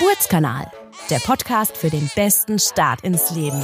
Geburtskanal, der Podcast für den besten Start ins Leben.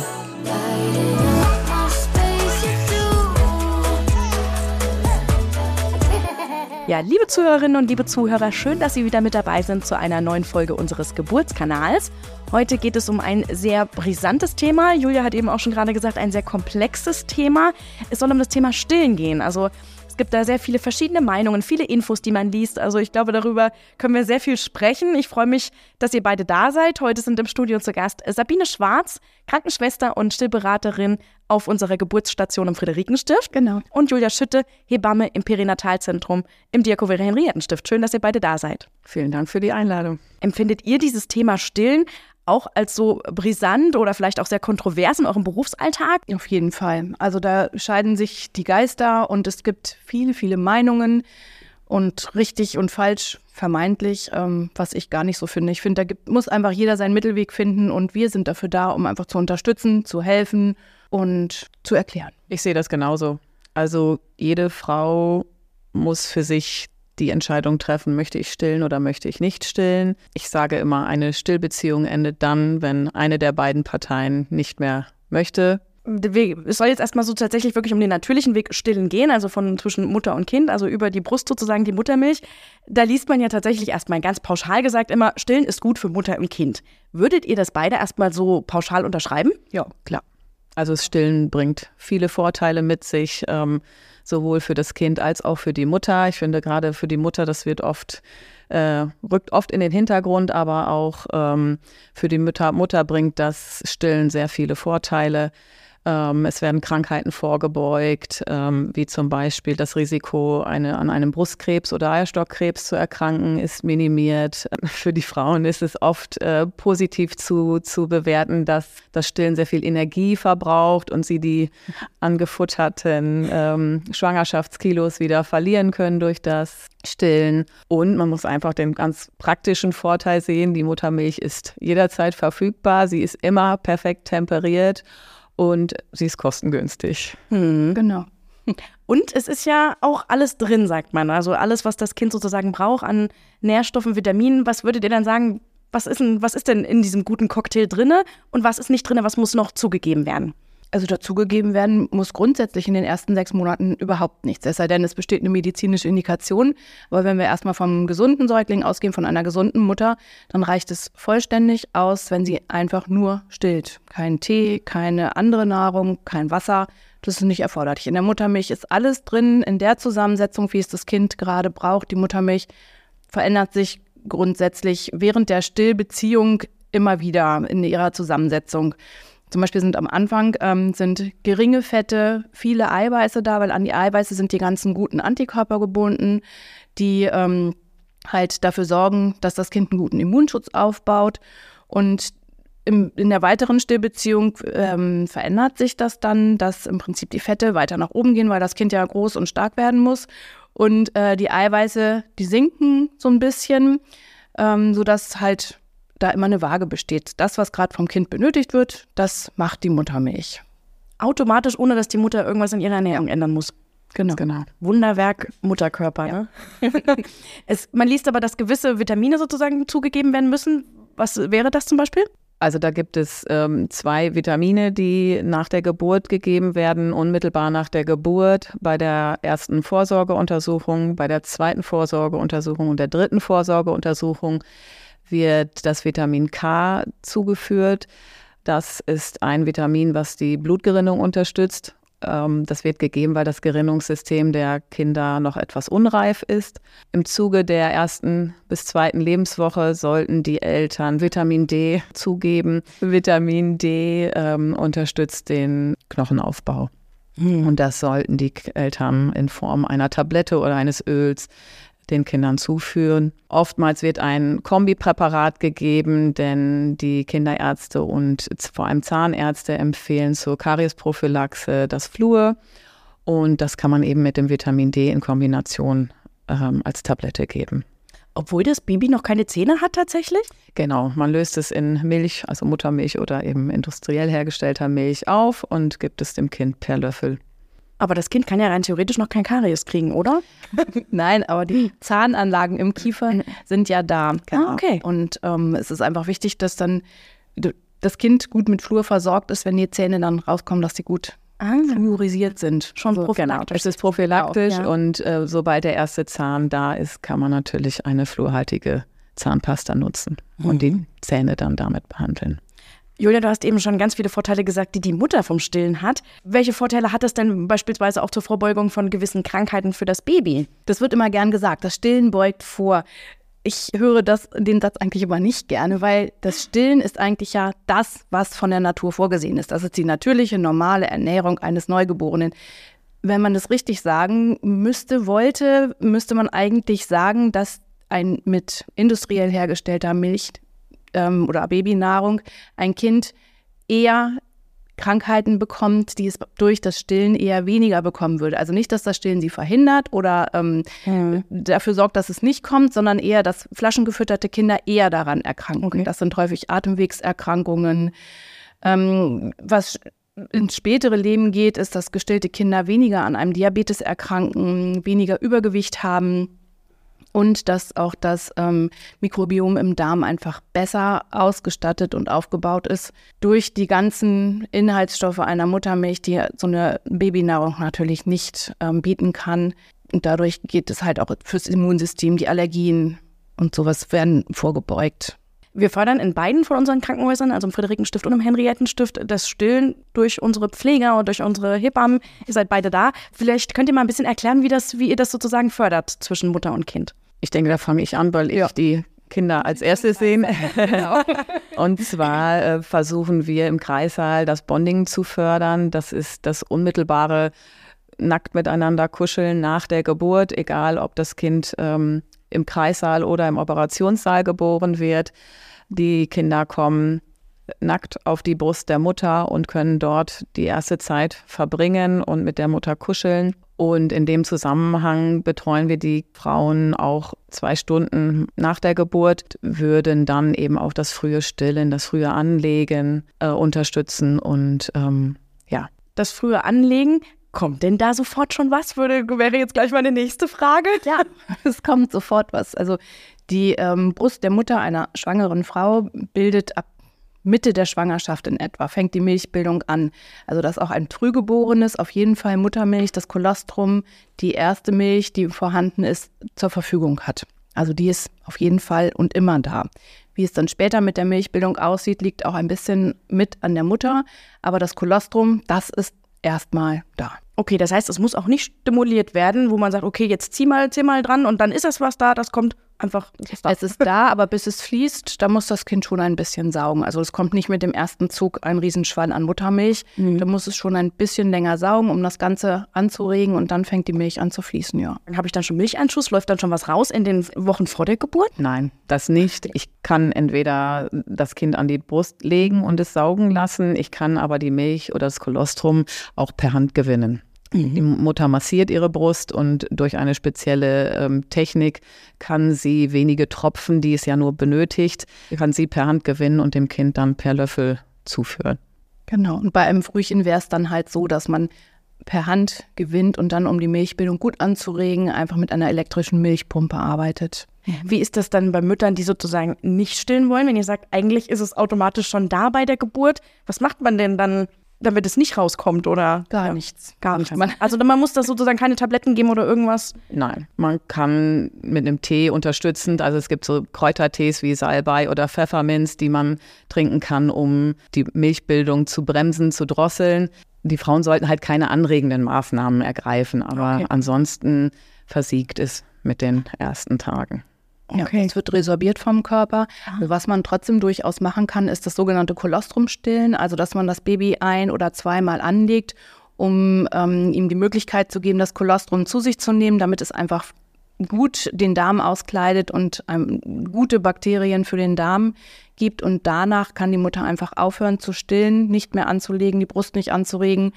Ja, liebe Zuhörerinnen und liebe Zuhörer, schön, dass Sie wieder mit dabei sind zu einer neuen Folge unseres Geburtskanals. Heute geht es um ein sehr brisantes Thema. Julia hat eben auch schon gerade gesagt, ein sehr komplexes Thema. Es soll um das Thema Stillen gehen. Also es gibt da sehr viele verschiedene Meinungen, viele Infos, die man liest. Also ich glaube, darüber können wir sehr viel sprechen. Ich freue mich, dass ihr beide da seid. Heute sind im Studio zu Gast Sabine Schwarz, Krankenschwester und Stillberaterin auf unserer Geburtsstation im Friederikenstift. Genau. Und Julia Schütte, Hebamme im Perinatalzentrum im Diakovere Henriettenstift. Schön, dass ihr beide da seid. Vielen Dank für die Einladung. Empfindet ihr dieses Thema Stillen auch als so brisant oder vielleicht auch sehr kontrovers in eurem Berufsalltag? Auf jeden Fall. Also da scheiden sich die Geister und es gibt viele, viele Meinungen und richtig und falsch vermeintlich, ähm, was ich gar nicht so finde. Ich finde, da gibt, muss einfach jeder seinen Mittelweg finden und wir sind dafür da, um einfach zu unterstützen, zu helfen und zu erklären. Ich sehe das genauso. Also jede Frau muss für sich die Entscheidung treffen, möchte ich stillen oder möchte ich nicht stillen. Ich sage immer, eine Stillbeziehung endet dann, wenn eine der beiden Parteien nicht mehr möchte. Es soll jetzt erstmal so tatsächlich wirklich um den natürlichen Weg stillen gehen, also von zwischen Mutter und Kind, also über die Brust sozusagen die Muttermilch. Da liest man ja tatsächlich erstmal ganz pauschal gesagt immer, stillen ist gut für Mutter und Kind. Würdet ihr das beide erstmal so pauschal unterschreiben? Ja, klar. Also das Stillen bringt viele Vorteile mit sich. Ähm, sowohl für das Kind als auch für die Mutter. Ich finde gerade für die Mutter, das wird oft äh, rückt oft in den Hintergrund, aber auch ähm, für die Mutter, Mutter bringt das Stillen sehr viele Vorteile. Ähm, es werden Krankheiten vorgebeugt, ähm, wie zum Beispiel das Risiko, eine, an einem Brustkrebs oder Eierstockkrebs zu erkranken, ist minimiert. Für die Frauen ist es oft äh, positiv zu, zu bewerten, dass das Stillen sehr viel Energie verbraucht und sie die angefutterten ähm, Schwangerschaftskilos wieder verlieren können durch das Stillen. Und man muss einfach den ganz praktischen Vorteil sehen, die Muttermilch ist jederzeit verfügbar, sie ist immer perfekt temperiert und sie ist kostengünstig. Hm. Genau. Und es ist ja auch alles drin, sagt man. Also alles, was das Kind sozusagen braucht an Nährstoffen, Vitaminen. Was würdet ihr dann sagen, was ist denn, was ist denn in diesem guten Cocktail drinne und was ist nicht drinne, was muss noch zugegeben werden? Also dazugegeben werden muss grundsätzlich in den ersten sechs Monaten überhaupt nichts. Es sei denn, es besteht eine medizinische Indikation. Aber wenn wir erstmal vom gesunden Säugling ausgehen, von einer gesunden Mutter, dann reicht es vollständig aus, wenn sie einfach nur stillt. Kein Tee, keine andere Nahrung, kein Wasser. Das ist nicht erforderlich. In der Muttermilch ist alles drin, in der Zusammensetzung, wie es das Kind gerade braucht. Die Muttermilch verändert sich grundsätzlich während der Stillbeziehung immer wieder in ihrer Zusammensetzung. Zum Beispiel sind am Anfang ähm, sind geringe Fette, viele Eiweiße da, weil an die Eiweiße sind die ganzen guten Antikörper gebunden, die ähm, halt dafür sorgen, dass das Kind einen guten Immunschutz aufbaut. Und im, in der weiteren Stillbeziehung ähm, verändert sich das dann, dass im Prinzip die Fette weiter nach oben gehen, weil das Kind ja groß und stark werden muss. Und äh, die Eiweiße, die sinken so ein bisschen, ähm, sodass halt da immer eine Waage besteht. Das, was gerade vom Kind benötigt wird, das macht die Muttermilch. Automatisch, ohne dass die Mutter irgendwas in ihrer Ernährung ändern muss. Genau. genau. Wunderwerk Mutterkörper. Ja. Ne? es, man liest aber, dass gewisse Vitamine sozusagen zugegeben werden müssen. Was wäre das zum Beispiel? Also da gibt es ähm, zwei Vitamine, die nach der Geburt gegeben werden, unmittelbar nach der Geburt, bei der ersten Vorsorgeuntersuchung, bei der zweiten Vorsorgeuntersuchung und der dritten Vorsorgeuntersuchung wird das Vitamin K zugeführt. Das ist ein Vitamin, was die Blutgerinnung unterstützt. Ähm, das wird gegeben, weil das Gerinnungssystem der Kinder noch etwas unreif ist. Im Zuge der ersten bis zweiten Lebenswoche sollten die Eltern Vitamin D zugeben. Vitamin D ähm, unterstützt den Knochenaufbau. Hm. Und das sollten die Eltern in Form einer Tablette oder eines Öls den Kindern zuführen. Oftmals wird ein Kombipräparat gegeben, denn die Kinderärzte und vor allem Zahnärzte empfehlen zur Kariesprophylaxe das Fluor. Und das kann man eben mit dem Vitamin D in Kombination ähm, als Tablette geben. Obwohl das Baby noch keine Zähne hat tatsächlich? Genau, man löst es in Milch, also Muttermilch oder eben industriell hergestellter Milch auf und gibt es dem Kind per Löffel. Aber das Kind kann ja rein theoretisch noch kein Karies kriegen, oder? Nein, aber die Zahnanlagen im Kiefer sind ja da. Genau. Ah, okay. Und ähm, es ist einfach wichtig, dass dann das Kind gut mit Flur versorgt ist, wenn die Zähne dann rauskommen, dass sie gut ah. fluorisiert sind. Schon also, prophylaktisch. Genau, es ist prophylaktisch auch, ja. und äh, sobald der erste Zahn da ist, kann man natürlich eine fluorhaltige Zahnpasta nutzen mhm. und die Zähne dann damit behandeln. Julia, du hast eben schon ganz viele Vorteile gesagt, die die Mutter vom Stillen hat. Welche Vorteile hat das denn beispielsweise auch zur Vorbeugung von gewissen Krankheiten für das Baby? Das wird immer gern gesagt, das Stillen beugt vor. Ich höre das, den Satz eigentlich aber nicht gerne, weil das Stillen ist eigentlich ja das, was von der Natur vorgesehen ist. Das ist die natürliche, normale Ernährung eines Neugeborenen. Wenn man das richtig sagen müsste, wollte, müsste man eigentlich sagen, dass ein mit industriell hergestellter Milch ähm, oder Babynahrung ein Kind eher Krankheiten bekommt, die es durch das Stillen eher weniger bekommen würde. Also nicht, dass das Stillen sie verhindert oder ähm, mhm. dafür sorgt, dass es nicht kommt, sondern eher, dass flaschengefütterte Kinder eher daran erkranken. Okay. Das sind häufig Atemwegserkrankungen. Ähm, was ins spätere Leben geht, ist, dass gestillte Kinder weniger an einem Diabetes erkranken, weniger Übergewicht haben und dass auch das ähm, Mikrobiom im Darm einfach besser ausgestattet und aufgebaut ist durch die ganzen Inhaltsstoffe einer Muttermilch, die so eine Babynahrung natürlich nicht ähm, bieten kann. Und dadurch geht es halt auch fürs Immunsystem, die Allergien und sowas werden vorgebeugt. Wir fördern in beiden von unseren Krankenhäusern, also im Friederikenstift und im Henriettenstift, das Stillen durch unsere Pfleger und durch unsere Hebammen. Ihr seid beide da. Vielleicht könnt ihr mal ein bisschen erklären, wie, das, wie ihr das sozusagen fördert zwischen Mutter und Kind. Ich denke, da fange ich an, weil ja. ich die Kinder als erstes sehen. Genau. und zwar äh, versuchen wir im Kreissaal das Bonding zu fördern. Das ist das unmittelbare nackt miteinander kuscheln nach der Geburt, egal ob das Kind ähm, im Kreissaal oder im Operationssaal geboren wird. Die Kinder kommen nackt auf die Brust der Mutter und können dort die erste Zeit verbringen und mit der Mutter kuscheln. Und in dem Zusammenhang betreuen wir die Frauen auch zwei Stunden nach der Geburt, würden dann eben auch das frühe Stillen, das frühe Anlegen äh, unterstützen und ähm, ja. Das frühe Anlegen, kommt denn da sofort schon was? Würde, wäre jetzt gleich meine nächste Frage. Ja, es kommt sofort was. Also die ähm, Brust der Mutter einer schwangeren Frau bildet ab Mitte der Schwangerschaft in etwa fängt die Milchbildung an. Also dass auch ein Frühgeborenes auf jeden Fall Muttermilch, das Kolostrum, die erste Milch, die vorhanden ist, zur Verfügung hat. Also die ist auf jeden Fall und immer da. Wie es dann später mit der Milchbildung aussieht, liegt auch ein bisschen mit an der Mutter. Aber das Kolostrum, das ist erstmal da. Okay, das heißt, es muss auch nicht stimuliert werden, wo man sagt, okay, jetzt zieh mal, zieh mal dran und dann ist das was da, das kommt einfach. Ist da. Es ist da, aber bis es fließt, da muss das Kind schon ein bisschen saugen. Also es kommt nicht mit dem ersten Zug ein Riesenschwein an Muttermilch. Mhm. Da muss es schon ein bisschen länger saugen, um das Ganze anzuregen und dann fängt die Milch an zu fließen, ja. Dann habe ich dann schon Milcheinschuss, läuft dann schon was raus in den Wochen vor der Geburt? Nein, das nicht. Ich kann entweder das Kind an die Brust legen und es saugen lassen, ich kann aber die Milch oder das Kolostrum auch per Hand gewinnen. Die Mutter massiert ihre Brust und durch eine spezielle ähm, Technik kann sie wenige Tropfen, die es ja nur benötigt, kann sie per Hand gewinnen und dem Kind dann per Löffel zuführen. Genau. Und bei einem Frühchen wäre es dann halt so, dass man per Hand gewinnt und dann, um die Milchbildung gut anzuregen, einfach mit einer elektrischen Milchpumpe arbeitet. Wie ist das dann bei Müttern, die sozusagen nicht stillen wollen, wenn ihr sagt, eigentlich ist es automatisch schon da bei der Geburt? Was macht man denn dann damit es nicht rauskommt oder gar ja, nichts. Gar nichts. also man muss das sozusagen keine Tabletten geben oder irgendwas. Nein, man kann mit einem Tee unterstützend, also es gibt so Kräutertees wie Salbei oder Pfefferminz, die man trinken kann, um die Milchbildung zu bremsen, zu drosseln. Die Frauen sollten halt keine anregenden Maßnahmen ergreifen, aber okay. ansonsten versiegt es mit den ersten Tagen. Okay. Ja, es wird resorbiert vom Körper. Also was man trotzdem durchaus machen kann, ist das sogenannte Kolostrumstillen, also dass man das Baby ein- oder zweimal anlegt, um ähm, ihm die Möglichkeit zu geben, das Kolostrum zu sich zu nehmen, damit es einfach gut den Darm auskleidet und ähm, gute Bakterien für den Darm gibt. Und danach kann die Mutter einfach aufhören zu stillen, nicht mehr anzulegen, die Brust nicht anzuregen.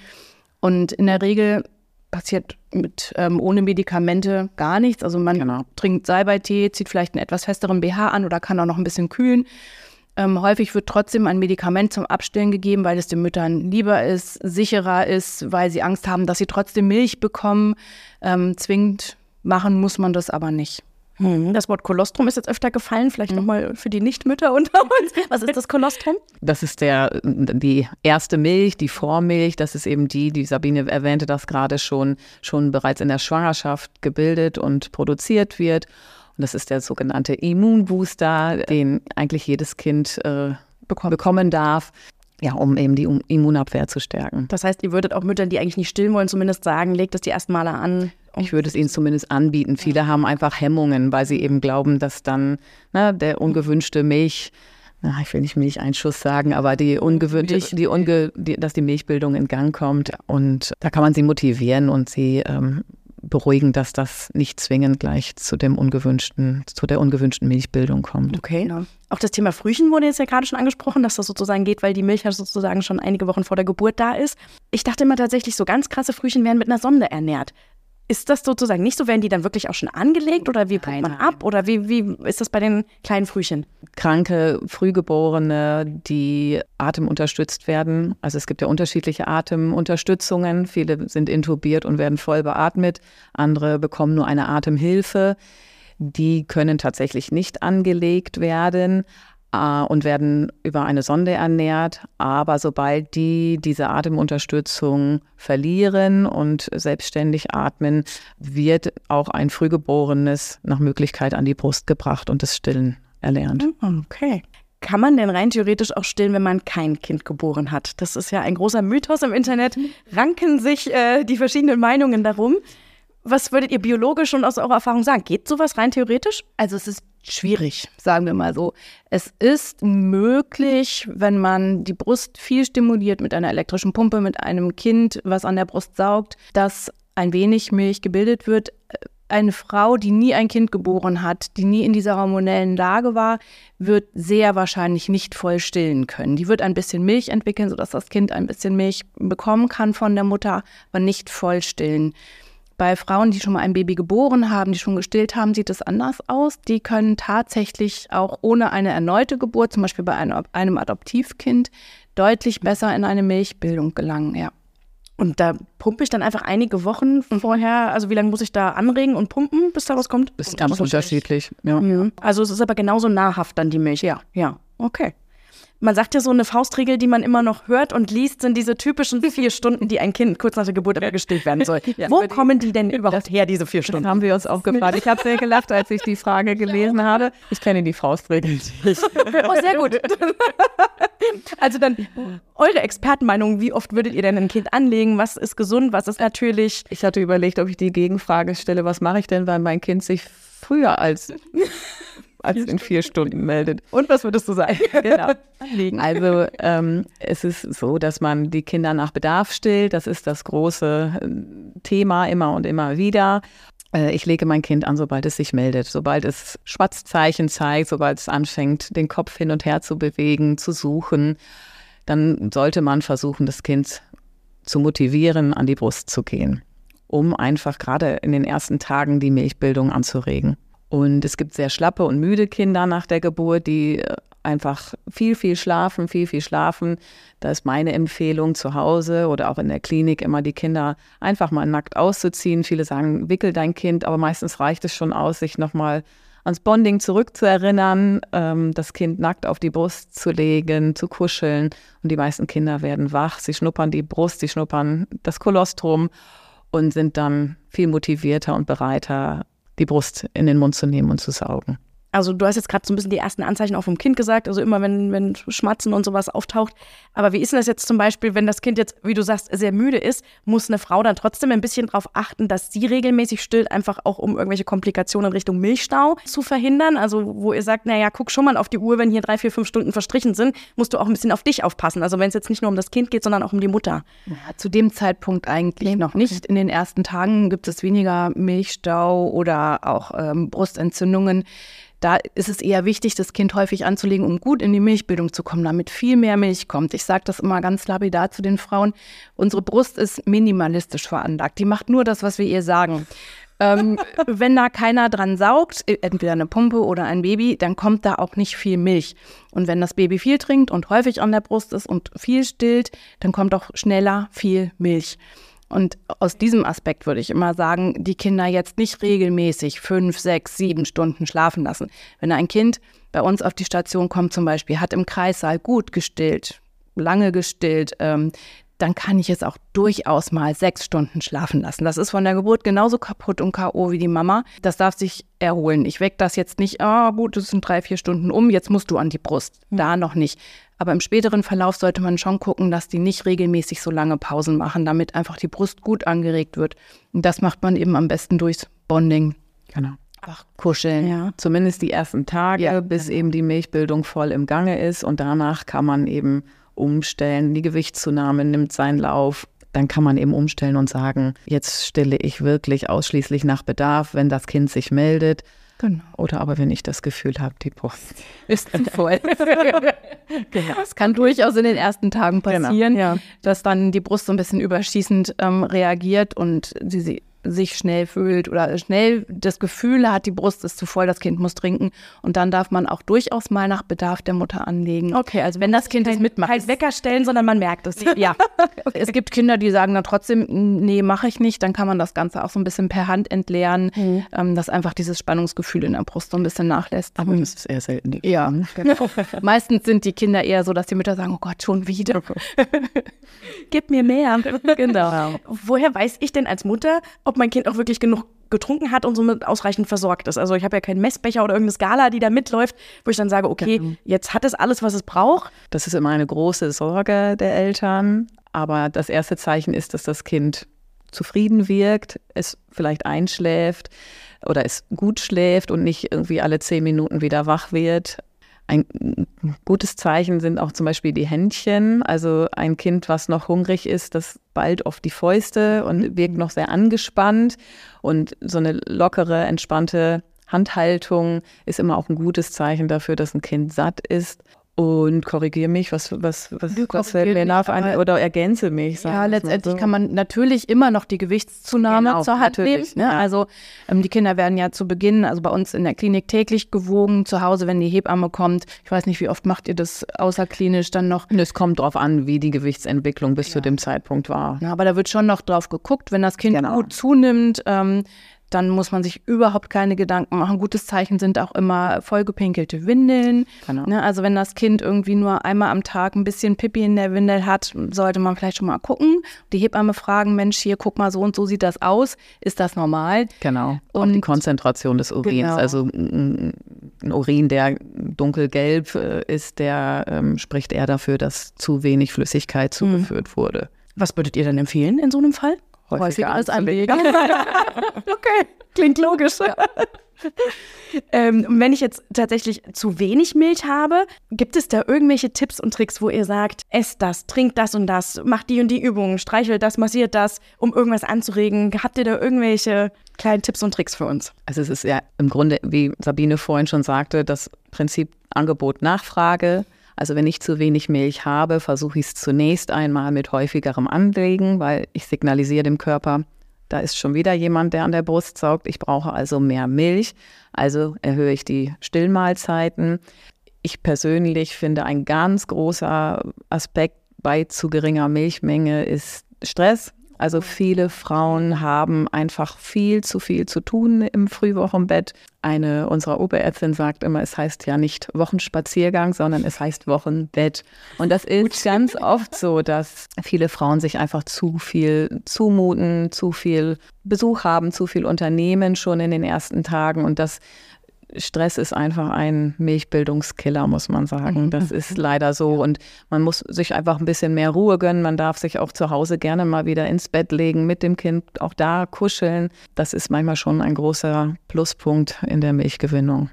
Und in der Regel passiert mit ähm, ohne Medikamente gar nichts. Also man genau. trinkt Salbeitee, zieht vielleicht einen etwas festeren BH an oder kann auch noch ein bisschen kühlen. Ähm, häufig wird trotzdem ein Medikament zum Abstillen gegeben, weil es den Müttern lieber ist, sicherer ist, weil sie Angst haben, dass sie trotzdem Milch bekommen. Ähm, zwingend machen muss man das aber nicht. Hm, das Wort Kolostrum ist jetzt öfter gefallen, vielleicht mhm. nochmal für die Nichtmütter unter uns. Was ist das Kolostrum? Das ist der, die erste Milch, die Vormilch. Das ist eben die, die Sabine erwähnte das gerade schon, schon bereits in der Schwangerschaft gebildet und produziert wird. Und das ist der sogenannte Immunbooster, den eigentlich jedes Kind äh, bekommen. bekommen darf. Ja, um eben die Immunabwehr zu stärken. Das heißt, ihr würdet auch Müttern, die eigentlich nicht stillen wollen, zumindest sagen, legt das die ersten Male an. Ich würde es ihnen zumindest anbieten. Viele haben einfach Hemmungen, weil sie eben glauben, dass dann na, der ungewünschte Milch, na, ich will nicht Milcheinschuss sagen, aber die ungewünschte, die unge, die, dass die Milchbildung in Gang kommt. Und da kann man sie motivieren und sie ähm, beruhigen, dass das nicht zwingend gleich zu dem ungewünschten, zu der ungewünschten Milchbildung kommt. Okay. Genau. Auch das Thema Frühchen wurde jetzt ja gerade schon angesprochen, dass das sozusagen geht, weil die Milch ja sozusagen schon einige Wochen vor der Geburt da ist. Ich dachte immer tatsächlich, so ganz krasse Frühchen werden mit einer Sonde ernährt. Ist das sozusagen nicht so? Werden die dann wirklich auch schon angelegt oder wie pumpt man ab? Oder wie, wie ist das bei den kleinen Frühchen? Kranke, Frühgeborene, die atemunterstützt werden. Also es gibt ja unterschiedliche Atemunterstützungen. Viele sind intubiert und werden voll beatmet. Andere bekommen nur eine Atemhilfe. Die können tatsächlich nicht angelegt werden äh, und werden über eine Sonde ernährt. Aber sobald die diese Atemunterstützung verlieren und selbstständig atmen, wird auch ein Frühgeborenes nach Möglichkeit an die Brust gebracht und das Stillen erlernt. Hm, okay. Kann man denn rein theoretisch auch stillen, wenn man kein Kind geboren hat? Das ist ja ein großer Mythos im Internet. Ranken sich äh, die verschiedenen Meinungen darum. Was würdet ihr biologisch und aus eurer Erfahrung sagen? Geht sowas rein theoretisch? Also es ist schwierig, sagen wir mal so. Es ist möglich, wenn man die Brust viel stimuliert mit einer elektrischen Pumpe, mit einem Kind, was an der Brust saugt, dass ein wenig Milch gebildet wird. Eine Frau, die nie ein Kind geboren hat, die nie in dieser hormonellen Lage war, wird sehr wahrscheinlich nicht voll stillen können. Die wird ein bisschen Milch entwickeln, sodass das Kind ein bisschen Milch bekommen kann von der Mutter, aber nicht voll stillen. Bei Frauen, die schon mal ein Baby geboren haben, die schon gestillt haben, sieht es anders aus. Die können tatsächlich auch ohne eine erneute Geburt, zum Beispiel bei einem, einem Adoptivkind, deutlich besser in eine Milchbildung gelangen, ja. Und da pumpe ich dann einfach einige Wochen vorher, also wie lange muss ich da anregen und pumpen, bis da was kommt? Das ist ganz unterschiedlich, ja. ja. Also es ist aber genauso nahrhaft dann die Milch, ja. Ja, okay man sagt ja so eine Faustregel, die man immer noch hört und liest, sind diese typischen vier Stunden, die ein Kind kurz nach der Geburt gestillt werden soll. Ja, Wo kommen die denn überhaupt her, diese vier Stunden? Das haben wir uns auch gefragt. Ich habe sehr gelacht, als ich die Frage gelesen habe. Ich kenne die Faustregel nicht. Oh, sehr gut. Also dann eure Expertenmeinung, wie oft würdet ihr denn ein Kind anlegen? Was ist gesund, was ist natürlich? Ich hatte überlegt, ob ich die Gegenfrage stelle, was mache ich denn, weil mein Kind sich früher als als in vier Stunden meldet. Und was würdest du sagen? genau. Also ähm, es ist so, dass man die Kinder nach Bedarf stillt. Das ist das große äh, Thema immer und immer wieder. Äh, ich lege mein Kind an, sobald es sich meldet, sobald es Schwatzzeichen zeigt, sobald es anfängt, den Kopf hin und her zu bewegen, zu suchen. Dann sollte man versuchen, das Kind zu motivieren, an die Brust zu gehen, um einfach gerade in den ersten Tagen die Milchbildung anzuregen. Und es gibt sehr schlappe und müde Kinder nach der Geburt, die äh, einfach viel, viel schlafen, viel, viel schlafen. Da ist meine Empfehlung zu Hause oder auch in der Klinik immer die Kinder einfach mal nackt auszuziehen. Viele sagen, wickel dein Kind, aber meistens reicht es schon aus, sich nochmal ans Bonding zurückzuerinnern, ähm, das Kind nackt auf die Brust zu legen, zu kuscheln. Und die meisten Kinder werden wach, sie schnuppern die Brust, sie schnuppern das Kolostrum und sind dann viel motivierter und bereiter, die Brust in den Mund zu nehmen und zu saugen. Also du hast jetzt gerade so ein bisschen die ersten Anzeichen auch vom Kind gesagt, also immer wenn, wenn Schmatzen und sowas auftaucht. Aber wie ist denn das jetzt zum Beispiel, wenn das Kind jetzt, wie du sagst, sehr müde ist, muss eine Frau dann trotzdem ein bisschen darauf achten, dass sie regelmäßig stillt, einfach auch um irgendwelche Komplikationen in Richtung Milchstau zu verhindern? Also wo ihr sagt, naja, guck schon mal auf die Uhr, wenn hier drei, vier, fünf Stunden verstrichen sind, musst du auch ein bisschen auf dich aufpassen. Also wenn es jetzt nicht nur um das Kind geht, sondern auch um die Mutter. Ja, zu dem Zeitpunkt eigentlich noch nicht. In den ersten Tagen gibt es weniger Milchstau oder auch ähm, Brustentzündungen. Da ist es eher wichtig, das Kind häufig anzulegen, um gut in die Milchbildung zu kommen, damit viel mehr Milch kommt. Ich sage das immer ganz lapidar zu den Frauen. Unsere Brust ist minimalistisch veranlagt. Die macht nur das, was wir ihr sagen. ähm, wenn da keiner dran saugt, e, entweder eine Pumpe oder ein Baby, dann kommt da auch nicht viel Milch. Und wenn das Baby viel trinkt und häufig an der Brust ist und viel stillt, dann kommt auch schneller viel Milch. Und aus diesem Aspekt würde ich immer sagen, die Kinder jetzt nicht regelmäßig fünf, sechs, sieben Stunden schlafen lassen. Wenn ein Kind bei uns auf die Station kommt zum Beispiel, hat im Kreissaal gut gestillt, lange gestillt, ähm, dann kann ich es auch durchaus mal sechs Stunden schlafen lassen. Das ist von der Geburt genauso kaputt und K.O. wie die Mama. Das darf sich erholen. Ich weck das jetzt nicht, ah, gut, es sind drei, vier Stunden um, jetzt musst du an die Brust. Hm. Da noch nicht. Aber im späteren Verlauf sollte man schon gucken, dass die nicht regelmäßig so lange Pausen machen, damit einfach die Brust gut angeregt wird. Und das macht man eben am besten durchs Bonding. Genau. Ach, kuscheln. Ja. Zumindest die ersten Tage, ja, bis genau. eben die Milchbildung voll im Gange ist. Und danach kann man eben umstellen. Die Gewichtszunahme nimmt seinen Lauf. Dann kann man eben umstellen und sagen, jetzt stelle ich wirklich ausschließlich nach Bedarf, wenn das Kind sich meldet. Genau. Oder aber wenn ich das Gefühl habe, die Brust ist voll. genau. Das kann durchaus in den ersten Tagen genau. passieren, genau. ja. dass dann die Brust so ein bisschen überschießend ähm, reagiert und sie, sie sich schnell fühlt oder schnell das Gefühl hat, die Brust ist zu voll, das Kind muss trinken. Und dann darf man auch durchaus mal nach Bedarf der Mutter anlegen. Okay, also wenn das Kind kein, das mitmacht. Halt Wecker stellen, sondern man merkt es. Ja. okay. Es gibt Kinder, die sagen dann trotzdem, nee, mache ich nicht. Dann kann man das Ganze auch so ein bisschen per Hand entleeren, mhm. ähm, dass einfach dieses Spannungsgefühl in der Brust so ein bisschen nachlässt. Aber das ist eher selten. Ja, genau. Meistens sind die Kinder eher so, dass die Mütter sagen, oh Gott, schon wieder. Gib mir mehr. genau. Woher weiß ich denn als Mutter, ob mein Kind auch wirklich genug getrunken hat und somit ausreichend versorgt ist. Also ich habe ja keinen Messbecher oder irgendeine Skala, die da mitläuft, wo ich dann sage, okay, genau. jetzt hat es alles, was es braucht. Das ist immer eine große Sorge der Eltern. Aber das erste Zeichen ist, dass das Kind zufrieden wirkt, es vielleicht einschläft oder es gut schläft und nicht irgendwie alle zehn Minuten wieder wach wird. Ein gutes Zeichen sind auch zum Beispiel die Händchen. Also ein Kind, was noch hungrig ist, das bald oft die Fäuste und wirkt noch sehr angespannt. Und so eine lockere, entspannte Handhaltung ist immer auch ein gutes Zeichen dafür, dass ein Kind satt ist und korrigiere mich, was, was, was, was fällt mir nach ein oder ergänze mich. Ja, letztendlich so. kann man natürlich immer noch die Gewichtszunahme genau, zur Hand nehmen. Ne? Ja. Also ähm, die Kinder werden ja zu Beginn, also bei uns in der Klinik täglich gewogen, zu Hause, wenn die Hebamme kommt. Ich weiß nicht, wie oft macht ihr das außerklinisch dann noch? Es kommt darauf an, wie die Gewichtsentwicklung bis ja. zu dem Zeitpunkt war. Ja, aber da wird schon noch drauf geguckt, wenn das Kind genau. gut zunimmt. Ähm, dann muss man sich überhaupt keine Gedanken machen. Gutes Zeichen sind auch immer vollgepinkelte Windeln. Genau. Ne, also wenn das Kind irgendwie nur einmal am Tag ein bisschen Pipi in der Windel hat, sollte man vielleicht schon mal gucken. Die Hebamme fragen, Mensch, hier, guck mal, so und so sieht das aus. Ist das normal? Genau. Und auch die Konzentration des Urins. Genau. Also ein Urin, der dunkelgelb äh, ist, der ähm, spricht eher dafür, dass zu wenig Flüssigkeit zugeführt mhm. wurde. Was würdet ihr denn empfehlen in so einem Fall? Häufiger, häufiger als anlegen. okay, klingt logisch. Ja. ähm, wenn ich jetzt tatsächlich zu wenig Milch habe, gibt es da irgendwelche Tipps und Tricks, wo ihr sagt, esst das, trinkt das und das, macht die und die Übungen, streichelt das, massiert das, um irgendwas anzuregen? Habt ihr da irgendwelche kleinen Tipps und Tricks für uns? Also es ist ja im Grunde, wie Sabine vorhin schon sagte, das Prinzip Angebot-Nachfrage. Also wenn ich zu wenig Milch habe, versuche ich es zunächst einmal mit häufigerem Anlegen, weil ich signalisiere dem Körper, da ist schon wieder jemand, der an der Brust saugt. Ich brauche also mehr Milch. Also erhöhe ich die Stillmahlzeiten. Ich persönlich finde, ein ganz großer Aspekt bei zu geringer Milchmenge ist Stress. Also viele Frauen haben einfach viel zu viel zu tun im Frühwochenbett. Eine unserer Oberärztin sagt immer, es heißt ja nicht Wochenspaziergang, sondern es heißt Wochenbett. Und das ist ganz oft so, dass viele Frauen sich einfach zu viel zumuten, zu viel Besuch haben, zu viel Unternehmen schon in den ersten Tagen und das Stress ist einfach ein Milchbildungskiller, muss man sagen. Mhm. Das ist leider so. Und man muss sich einfach ein bisschen mehr Ruhe gönnen. Man darf sich auch zu Hause gerne mal wieder ins Bett legen, mit dem Kind auch da kuscheln. Das ist manchmal schon ein großer Pluspunkt in der Milchgewinnung.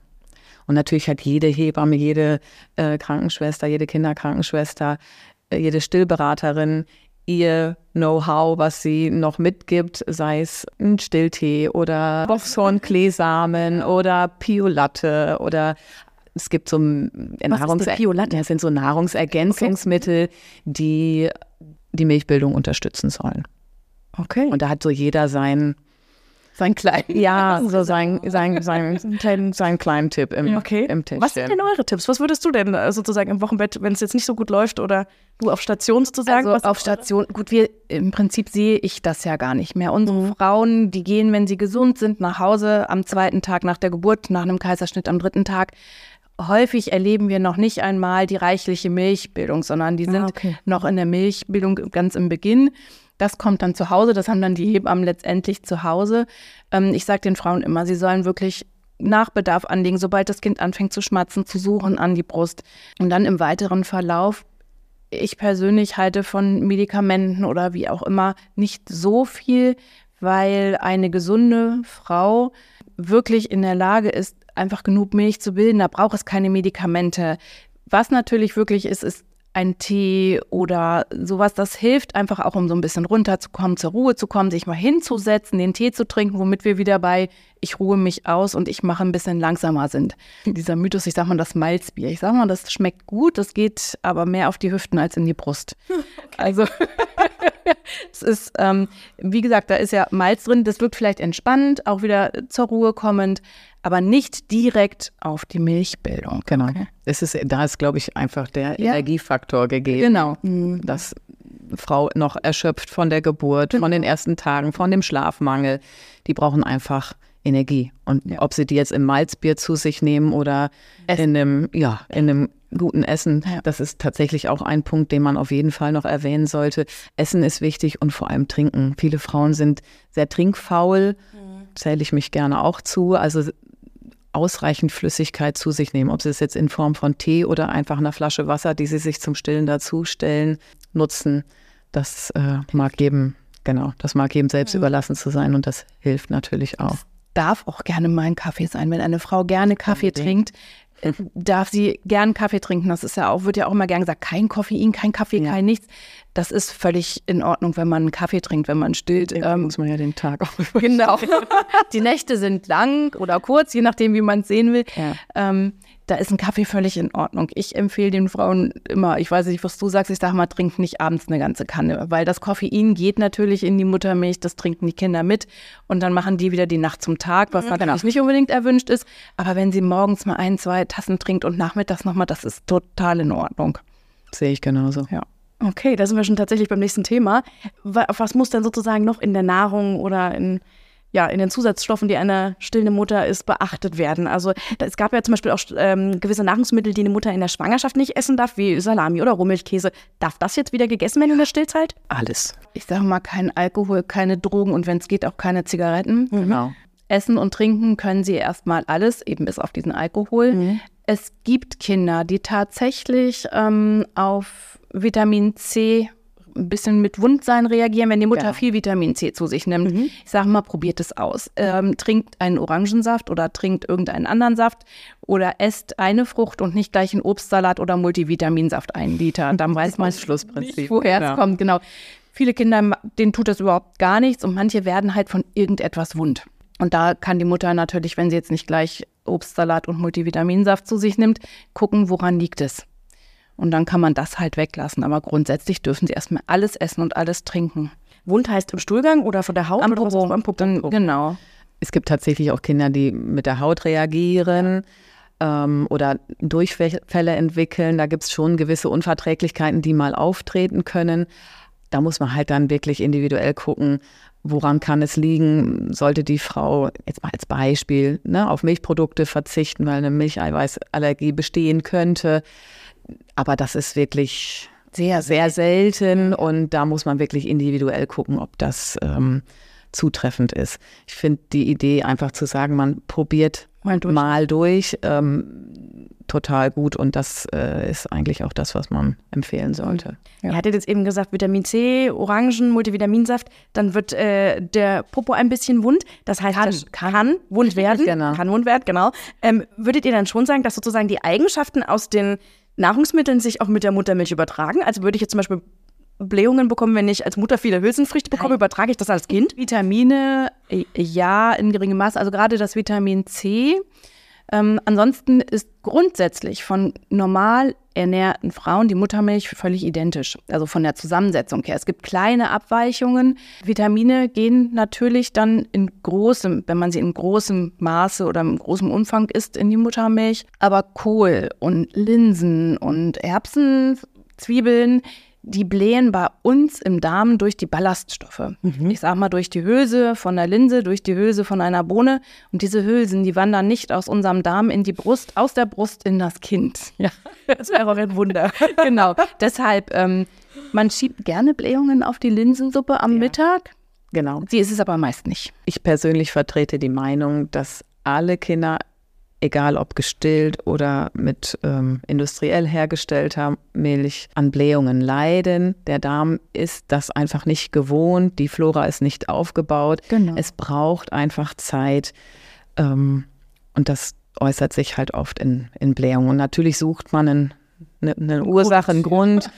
Und natürlich hat jede Hebamme, jede äh, Krankenschwester, jede Kinderkrankenschwester, äh, jede Stillberaterin ihr Know-how, was sie noch mitgibt, sei es ein Stilltee oder Boxhornkleesamen oder Piolatte oder es gibt so Nahrungs Piolatte? Das sind so Nahrungsergänzungsmittel, okay. die die Milchbildung unterstützen sollen. Okay. Und da hat so jeder sein sein kleinen. Ja, so sein, sein, sein, sein, sein kleinen Tipp im, Okay. im Täschchen. Was sind denn eure Tipps? Was würdest du denn äh, sozusagen im Wochenbett, wenn es jetzt nicht so gut läuft oder du auf Station sozusagen? Also was auf Station, gut, wir im Prinzip sehe ich das ja gar nicht mehr. Unsere Frauen, die gehen, wenn sie gesund sind, nach Hause am zweiten Tag nach der Geburt, nach einem Kaiserschnitt am dritten Tag. Häufig erleben wir noch nicht einmal die reichliche Milchbildung, sondern die sind okay. noch in der Milchbildung ganz im Beginn. Das kommt dann zu Hause, das haben dann die Hebammen letztendlich zu Hause. Ähm, ich sage den Frauen immer, sie sollen wirklich nach Bedarf anlegen, sobald das Kind anfängt zu schmatzen, zu suchen an die Brust. Und dann im weiteren Verlauf ich persönlich halte von Medikamenten oder wie auch immer nicht so viel, weil eine gesunde Frau wirklich in der Lage ist, einfach genug Milch zu bilden. Da braucht es keine Medikamente. Was natürlich wirklich ist, ist ein Tee oder sowas, das hilft einfach auch, um so ein bisschen runterzukommen, zur Ruhe zu kommen, sich mal hinzusetzen, den Tee zu trinken, womit wir wieder bei ich ruhe mich aus und ich mache ein bisschen langsamer sind. Dieser Mythos, ich sag mal das Malzbier. Ich sag mal, das schmeckt gut, das geht aber mehr auf die Hüften als in die Brust. Also es ist, ähm, wie gesagt, da ist ja Malz drin, das wirkt vielleicht entspannend, auch wieder zur Ruhe kommend, aber nicht direkt auf die Milchbildung. Genau. Es ist, da ist, glaube ich, einfach der Ja. Energiefaktor gegeben. Genau. dass Frau noch erschöpft von der Geburt, von den ersten Tagen, von dem Schlafmangel, die brauchen einfach Energie. Und Ja. ob sie die jetzt im Malzbier zu sich nehmen oder in einem, ja, in einem guten Essen, Ja. das ist tatsächlich auch ein Punkt, den man auf jeden Fall noch erwähnen sollte. Essen ist wichtig und vor allem trinken. Viele Frauen sind sehr trinkfaul, zähle ich mich gerne auch zu. Also ausreichend Flüssigkeit zu sich nehmen, ob sie es jetzt in Form von Tee oder einfach einer Flasche Wasser, die sie sich zum Stillen dazustellen, nutzen. Das äh, mag jedem, genau, das mag jedem selbst überlassen zu sein und das hilft natürlich auch. Darf auch gerne mal ein Kaffee sein. Wenn eine Frau gerne Kaffee trinkt, äh, darf sie gern Kaffee trinken. Das ist ja auch, wird ja auch immer gern gesagt, kein Koffein, kein Kaffee, Ja. kein nichts. Das ist völlig in Ordnung, wenn man einen Kaffee trinkt, wenn man stillt. Ähm, muss man ja den Tag auch genau. Die Nächte sind lang oder kurz, je nachdem, wie man es sehen will. Ja. Ähm, da ist ein Kaffee völlig in Ordnung. Ich empfehle den Frauen immer, ich weiß nicht, was du sagst, ich sage mal, trink nicht abends eine ganze Kanne, weil das Koffein geht natürlich in die Muttermilch, das trinken die Kinder mit und dann machen die wieder die Nacht zum Tag, was natürlich nicht unbedingt erwünscht ist. Aber wenn sie morgens mal ein, zwei Tassen trinkt und nachmittags nochmal, das ist total in Ordnung. Sehe ich genauso. Ja. Okay, da sind wir schon tatsächlich beim nächsten Thema. Was muss denn sozusagen noch in der Nahrung oder in, ja, in den Zusatzstoffen, die eine stillende Mutter ist, beachtet werden? Also es gab ja zum Beispiel auch ähm, gewisse Nahrungsmittel, die eine Mutter in der Schwangerschaft nicht essen darf, wie Salami oder Rohmilchkäse. Darf das jetzt wieder gegessen werden in der Stillzeit? Alles. Ich sage mal, kein Alkohol, keine Drogen und wenn es geht, auch keine Zigaretten. Genau. Essen und trinken können sie erstmal alles, eben bis auf diesen Alkohol. Es gibt Kinder, die tatsächlich ähm, auf Vitamin C ein bisschen mit Wundsein reagieren, wenn die Mutter Genau. viel Vitamin C zu sich nimmt. Ich sage mal, probiert es aus. Ähm, trinkt einen Orangensaft oder trinkt irgendeinen anderen Saft oder esst eine Frucht und nicht gleich einen Obstsalat oder Multivitaminsaft einen Liter. Dann weiß man Schlussprinzip. nicht, woher Ja. es kommt. Genau. Viele Kinder, denen tut das überhaupt gar nichts und manche werden halt von irgendetwas wund. Und da kann die Mutter natürlich, wenn sie jetzt nicht gleich Obstsalat und Multivitaminsaft zu sich nimmt, gucken, woran liegt es. Und dann kann man das halt weglassen. Aber grundsätzlich dürfen sie erstmal alles essen und alles trinken. Wund heißt im Stuhlgang oder von der Haut? Am Popo. am Popo? Dann, genau. Es gibt tatsächlich auch Kinder, die mit der Haut reagieren ähm, oder Durchfälle entwickeln. Da gibt es schon gewisse Unverträglichkeiten, die mal auftreten können. Da muss man halt dann wirklich individuell gucken, woran kann es liegen. Sollte die Frau jetzt mal als Beispiel ne, auf Milchprodukte verzichten, weil eine Milcheiweißallergie bestehen könnte. Aber das ist wirklich Sehr, sehr selten und da muss man wirklich individuell gucken, ob das ähm, zutreffend ist. Ich finde die Idee einfach zu sagen, man probiert Mal durch. mal durch, ähm, total gut und das äh, ist eigentlich auch das, was man empfehlen sollte. Ihr hattet jetzt eben gesagt, Vitamin C, Orangen, Multivitaminsaft, dann wird äh, der Popo ein bisschen wund. Das heißt, Kann. das kann wund werden. Genau. Kann wund werden, genau. Ähm, würdet ihr dann schon sagen, dass sozusagen die Eigenschaften aus den Nahrungsmitteln sich auch mit der Muttermilch übertragen? Also würde ich jetzt zum Beispiel Blähungen bekommen, wenn ich als Mutter viele Hülsenfrüchte bekomme, übertrage ich das als Kind? Vitamine, äh, ja, in geringem Maß. Also gerade das Vitamin C Ähm, ansonsten ist grundsätzlich von normal ernährten Frauen die Muttermilch völlig identisch, also von der Zusammensetzung her. Es gibt kleine Abweichungen. Vitamine gehen natürlich dann in großem, wenn man sie in großem Maße oder in großem Umfang isst, in die Muttermilch. Aber Kohl und Linsen und Erbsen, Zwiebeln, die blähen bei uns im Darm durch die Ballaststoffe. Mhm. Ich sag mal durch die Hülse von der Linse, durch die Hülse von einer Bohne. Und diese Hülsen, die wandern nicht aus unserem Darm in die Brust, aus der Brust in das Kind. Ja, das wäre auch ein Wunder. genau. Deshalb, ähm, man schiebt gerne Blähungen auf die Linsensuppe am ja. Mittag. Genau. Sie ist es aber meist nicht. Ich persönlich vertrete die Meinung, dass alle Kinder egal ob gestillt oder mit ähm, industriell hergestellter Milch, an Blähungen leiden. Der Darm ist das einfach nicht gewohnt, die Flora ist nicht aufgebaut. Genau. Es braucht einfach Zeit ähm, und das äußert sich halt oft in, in Blähungen. Und natürlich sucht man einen, eine, eine Ursache, einen Grund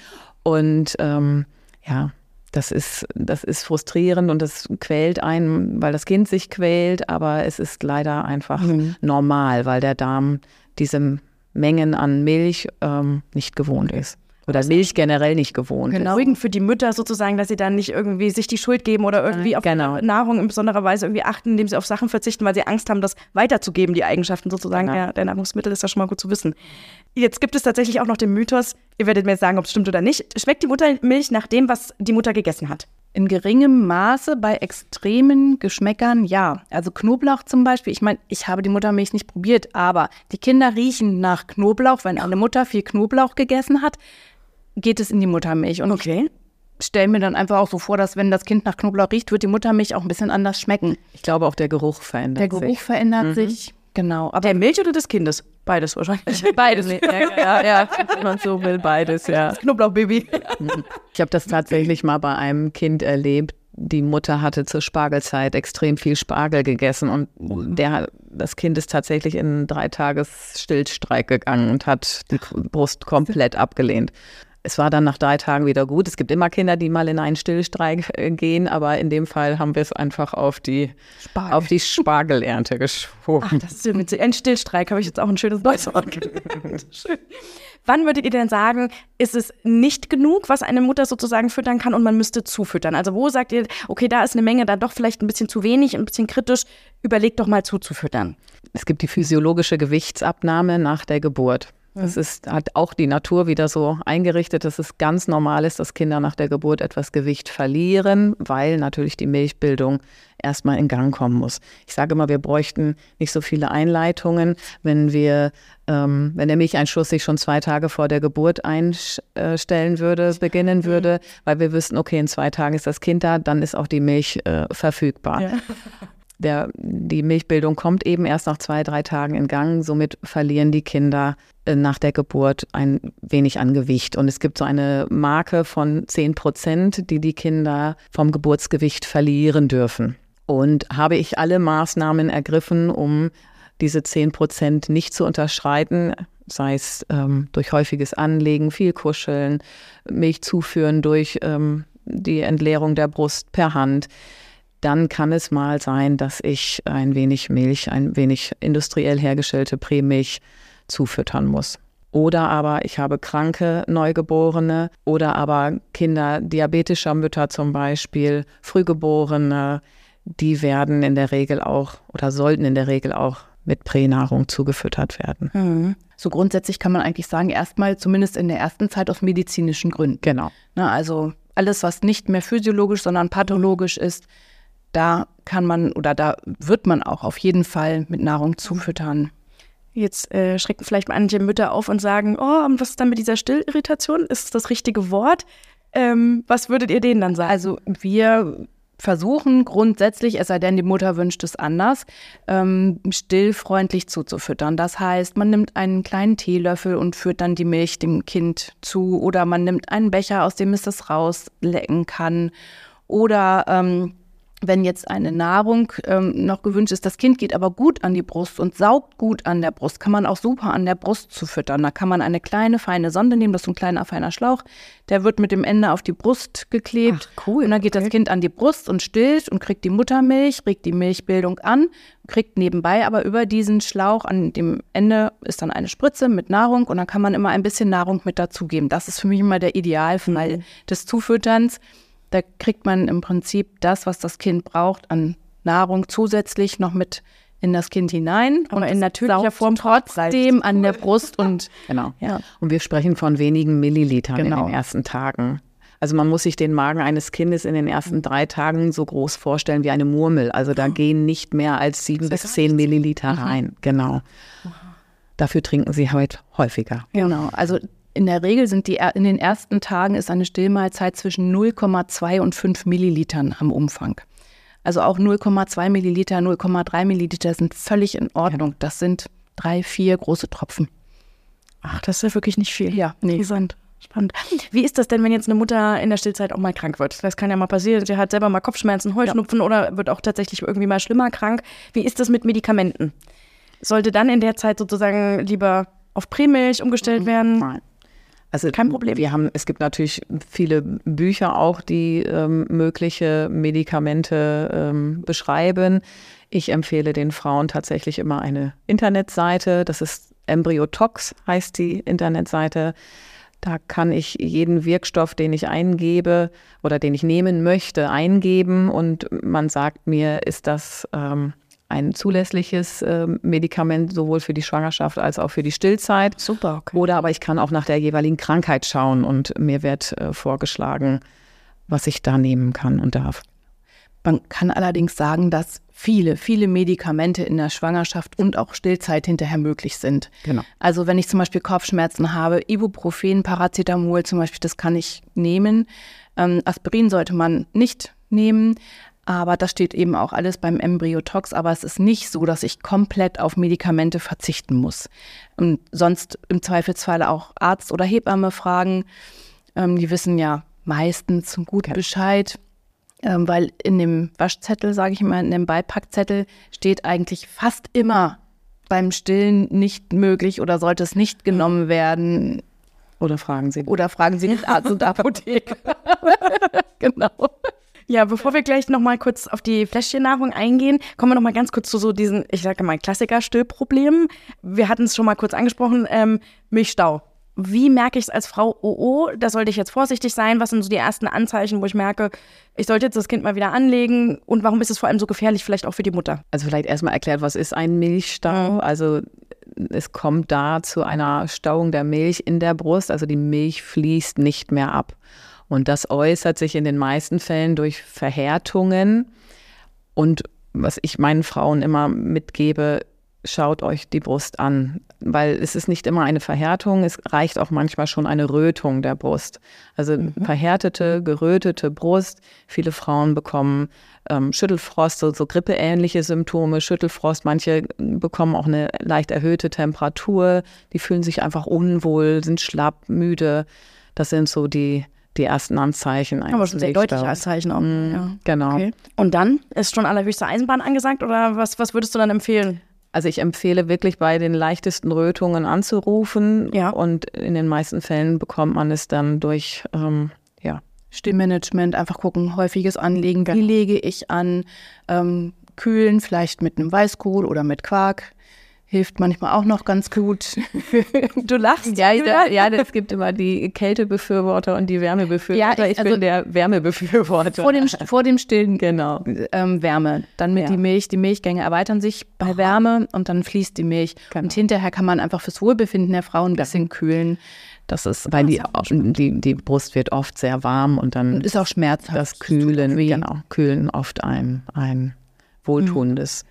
und ähm, ja, das ist, das ist frustrierend und das quält einen, weil das Kind sich quält, aber es ist leider einfach mhm. normal, weil der Darm diese Mengen an Milch ähm, nicht gewohnt ist oder Milch generell nicht gewohnt genau. Beruhigend für die Mütter sozusagen, dass sie dann nicht irgendwie sich die Schuld geben oder irgendwie auf genau. Nahrung in besonderer Weise irgendwie achten, indem sie auf Sachen verzichten, weil sie Angst haben, das weiterzugeben, die Eigenschaften sozusagen genau. der, der Nahrungsmittel, ist ja schon mal gut zu wissen. Jetzt gibt es tatsächlich auch noch den Mythos, ihr werdet mir sagen, ob es stimmt oder nicht. Schmeckt die Muttermilch nach dem, was die Mutter gegessen hat? In geringem Maße bei extremen Geschmäckern ja. Also Knoblauch zum Beispiel. Ich meine, ich habe die Muttermilch nicht probiert, aber die Kinder riechen nach Knoblauch, wenn eine Mutter viel Knoblauch gegessen hat geht es in die Muttermilch. Und okay. ich stelle mir dann einfach auch so vor, dass wenn das Kind nach Knoblauch riecht, wird die Muttermilch auch ein bisschen anders schmecken. Ich glaube auch der Geruch verändert sich. Der Geruch sich. verändert mhm. sich. Genau. Aber der Milch oder des Kindes? Beides wahrscheinlich. Beides. ja, ja, ja, wenn man so will, beides, ja. Das Knoblauchbaby. Ich habe das tatsächlich mal bei einem Kind erlebt. Die Mutter hatte zur Spargelzeit extrem viel Spargel gegessen und der, das Kind ist tatsächlich in drei Tages Stillstreik gegangen und hat die Brust komplett abgelehnt. Es war dann nach drei Tagen wieder gut. Es gibt immer Kinder, die mal in einen Stillstreik äh, gehen, aber in dem Fall haben wir es einfach auf die, Spargel. auf die Spargelernte geschoben. Ach, das ist mit Ein Stillstreik habe ich jetzt auch ein schönes neues Wort Schön. Wann würdet ihr denn sagen, ist es nicht genug, was eine Mutter sozusagen füttern kann und man müsste zufüttern? Also wo sagt ihr, okay, da ist eine Menge dann doch vielleicht ein bisschen zu wenig, ein bisschen kritisch, überlegt doch mal zuzufüttern. Es gibt die physiologische Gewichtsabnahme nach der Geburt. Es ist, hat auch die Natur wieder so eingerichtet, dass es ganz normal ist, dass Kinder nach der Geburt etwas Gewicht verlieren, weil natürlich die Milchbildung erstmal in Gang kommen muss. Ich sage immer, wir bräuchten nicht so viele Einleitungen, wenn wir, ähm, wenn der Milcheinschuss sich schon zwei Tage vor der Geburt einstellen würde, beginnen würde, weil wir wüssten, okay, in zwei Tagen ist das Kind da, dann ist auch die Milch äh, verfügbar. Ja der, die Milchbildung kommt eben erst nach zwei, drei Tagen in Gang. Somit verlieren die Kinder äh, nach der Geburt ein wenig an Gewicht. Und es gibt so eine Marke von 10 Prozent, die die Kinder vom Geburtsgewicht verlieren dürfen. Und habe ich alle Maßnahmen ergriffen, um diese 10 Prozent nicht zu unterschreiten, sei es ähm, durch häufiges Anlegen, viel Kuscheln, Milch zuführen durch ähm, die Entleerung der Brust per Hand dann kann es mal sein, dass ich ein wenig Milch, ein wenig industriell hergestellte Prämilch zufüttern muss. Oder aber ich habe kranke Neugeborene oder aber Kinder diabetischer Mütter zum Beispiel, Frühgeborene, die werden in der Regel auch oder sollten in der Regel auch mit Pränahrung zugefüttert werden. Mhm. So grundsätzlich kann man eigentlich sagen, erstmal zumindest in der ersten Zeit aus medizinischen Gründen. Genau. Na, also alles, was nicht mehr physiologisch, sondern pathologisch ist, da kann man oder da wird man auch auf jeden Fall mit Nahrung zufüttern. Jetzt äh, schrecken vielleicht manche Mütter auf und sagen, oh, und was ist dann mit dieser Stillirritation? Ist das richtige Wort? Ähm, was würdet ihr denen dann sagen? Also wir versuchen grundsätzlich, es sei denn, die Mutter wünscht es anders, ähm, stillfreundlich zuzufüttern. Das heißt, man nimmt einen kleinen Teelöffel und führt dann die Milch dem Kind zu oder man nimmt einen Becher, aus dem es das rauslecken kann oder ähm, wenn jetzt eine Nahrung ähm, noch gewünscht ist, das Kind geht aber gut an die Brust und saugt gut an der Brust, kann man auch super an der Brust zu füttern. Da kann man eine kleine, feine Sonde nehmen, das ist ein kleiner, feiner Schlauch, der wird mit dem Ende auf die Brust geklebt. Ach, cool. Und dann geht Okay. das Kind an die Brust und stillt und kriegt die Muttermilch, regt die Milchbildung an, kriegt nebenbei aber über diesen Schlauch an dem Ende ist dann eine Spritze mit Nahrung und dann kann man immer ein bisschen Nahrung mit dazugeben. Das ist für mich immer der Idealfall des Zufütterns. Da kriegt man im Prinzip das, was das Kind braucht, an Nahrung zusätzlich noch mit in das Kind hinein. Aber und in natürlicher Form trotzdem an der Brust und Genau. Ja. Und wir sprechen von wenigen Millilitern in Genau. den ersten Tagen. Also man muss sich den Magen eines Kindes in den ersten drei Tagen so groß vorstellen wie eine Murmel. Also da gehen nicht mehr als sieben bis zehn Milliliter rein. Genau. Dafür trinken sie halt häufiger. Genau. Also in der Regel sind die in den ersten Tagen ist eine Stillmahlzeit zwischen 0,2 und 5 Millilitern am Umfang. Also auch 0,2 Milliliter, 0,3 Milliliter sind völlig in Ordnung. Das sind drei, vier große Tropfen. Ach, das ist ja wirklich nicht viel. Ja, nee. Interessant. Spannend. Wie ist das denn, wenn jetzt eine Mutter in der Stillzeit auch mal krank wird? Das kann ja mal passieren. Sie hat selber mal Kopfschmerzen, Heuschnupfen oder wird auch tatsächlich irgendwie mal schlimmer krank. Wie ist das mit Medikamenten? Sollte dann in der Zeit sozusagen lieber auf Prämilch umgestellt werden? Nein. Also Kein Problem. Wir haben, es gibt natürlich viele Bücher auch, die ähm, mögliche Medikamente ähm, beschreiben. Ich empfehle den Frauen tatsächlich immer eine Internetseite. Das ist Embryotox, heißt die Internetseite. Da kann ich jeden Wirkstoff, den ich eingebe oder den ich nehmen möchte, eingeben und man sagt mir, ist das ähm, ein zulässliches ähm, Medikament sowohl für die Schwangerschaft als auch für die Stillzeit. Super, okay. Oder aber ich kann auch nach der jeweiligen Krankheit schauen und mir wird äh, vorgeschlagen, was ich da nehmen kann und darf. Man kann allerdings sagen, dass viele, viele Medikamente in der Schwangerschaft und auch Stillzeit hinterher möglich sind. Genau. Also wenn ich zum Beispiel Kopfschmerzen habe, Ibuprofen, Paracetamol zum Beispiel, das kann ich nehmen. Ähm, Aspirin sollte man nicht nehmen. Aber das steht eben auch alles beim Embryotox. Aber es ist nicht so, dass ich komplett auf Medikamente verzichten muss. Und sonst im Zweifelsfall auch Arzt oder Hebamme fragen. Ähm, die wissen ja meistens gut Bescheid. Ähm, weil in dem Waschzettel, sage ich mal, in dem Beipackzettel steht eigentlich fast immer beim Stillen nicht möglich oder sollte es nicht genommen werden. Oder fragen Sie. Oder fragen Sie den Arzt und Apotheke. genau. Ja, bevor wir gleich noch mal kurz auf die Fläschchennahrung eingehen, kommen wir noch mal ganz kurz zu so diesen, ich sage mal, Klassiker-Stillproblemen. Wir hatten es schon mal kurz angesprochen, ähm, Milchstau. Wie merke ich es als Frau, oh, oh, da sollte ich jetzt vorsichtig sein? Was sind so die ersten Anzeichen, wo ich merke, ich sollte jetzt das Kind mal wieder anlegen? Und warum ist es vor allem so gefährlich, vielleicht auch für die Mutter? Also vielleicht erstmal erklärt, was ist ein Milchstau? Also es kommt da zu einer Stauung der Milch in der Brust, also die Milch fließt nicht mehr ab. Und das äußert sich in den meisten Fällen durch Verhärtungen. Und was ich meinen Frauen immer mitgebe, schaut euch die Brust an, weil es ist nicht immer eine Verhärtung, es reicht auch manchmal schon eine Rötung der Brust. Also verhärtete, gerötete Brust. Viele Frauen bekommen ähm, Schüttelfrost, so, so grippeähnliche Symptome, Schüttelfrost. Manche bekommen auch eine leicht erhöhte Temperatur, die fühlen sich einfach unwohl, sind schlapp, müde. Das sind so die, die ersten Anzeichen. Aber schon sehr deutlich Milchstaus. als Zeichen auch. Mm, Ja. Genau. Okay. Und dann ist schon allerhöchste Eisenbahn angesagt oder was, was würdest du dann empfehlen? Also ich empfehle wirklich bei den leichtesten Rötungen anzurufen Ja. und in den meisten Fällen bekommt man es dann durch, ähm, ja, Stimmmanagement, einfach gucken, häufiges Anlegen, wie lege ich an, ähm, kühlen, vielleicht mit einem Weißkohl oder mit Quark. Hilft manchmal auch noch ganz gut. Du lachst. Ja, da, ja, es gibt immer die Kältebefürworter und die Wärmebefürworter. Ja, ich- also- bin der Wärmebefürworter. vor, dem, vor dem Stillen genau. ähm, Wärme. Dann mit Ja. die Milch, die Milchgänge erweitern sich bei Wärme und dann fließt die Milch. Genau. Und hinterher kann man einfach fürs Wohlbefinden der Frau ein bisschen kühlen. Das ist, Weil die, die, die Brust wird oft sehr warm und dann ist auch schmerzhaft. das Kühlen, genau, Kühlen oft ein, ein wohltuendes.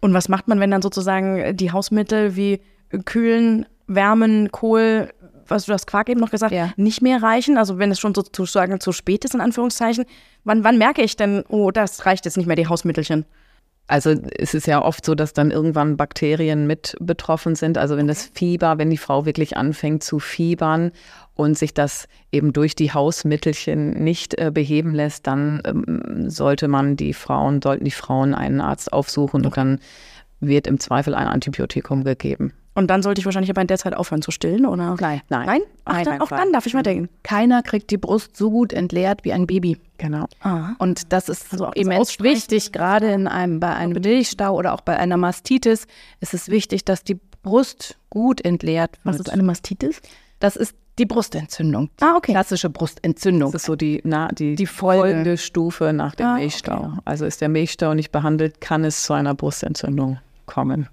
Und was macht man, wenn dann sozusagen die Hausmittel wie Kühlen, Wärmen, Kohl, was du das Quark eben noch gesagt, Ja. nicht mehr reichen? Also wenn es schon sozusagen zu spät ist, in Anführungszeichen. Wann, wann merke ich denn, oh, das reicht jetzt nicht mehr, die Hausmittelchen? Also es ist ja oft so, dass dann irgendwann Bakterien mit betroffen sind. Also wenn das Fieber, wenn die Frau wirklich anfängt zu fiebern und sich das eben durch die Hausmittelchen nicht äh, beheben lässt, dann ähm, sollte man die Frauen, sollten die Frauen einen Arzt aufsuchen und dann wird im Zweifel ein Antibiotikum gegeben. Und dann sollte ich wahrscheinlich aber in der Zeit aufhören zu stillen, oder? Nein. Nein. Nein? Ach, Nein, dann, nein, auch nein. dann darf ich mal denken. Keiner kriegt die Brust so gut entleert wie ein Baby. Genau. Ah. Und das ist Also immens wichtig, gerade in einem, bei einem Milchstau oder auch bei einer Mastitis ist es wichtig, dass die Brust gut entleert wird. Was ist eine Mastitis? Das ist die Brustentzündung. Ah, okay. Klassische Brustentzündung. Das ist so die, na, die, Die Folge. folgende Stufe nach dem Ah, okay. Milchstau. Also ist der Milchstau nicht behandelt, kann es zu einer Brustentzündung kommen.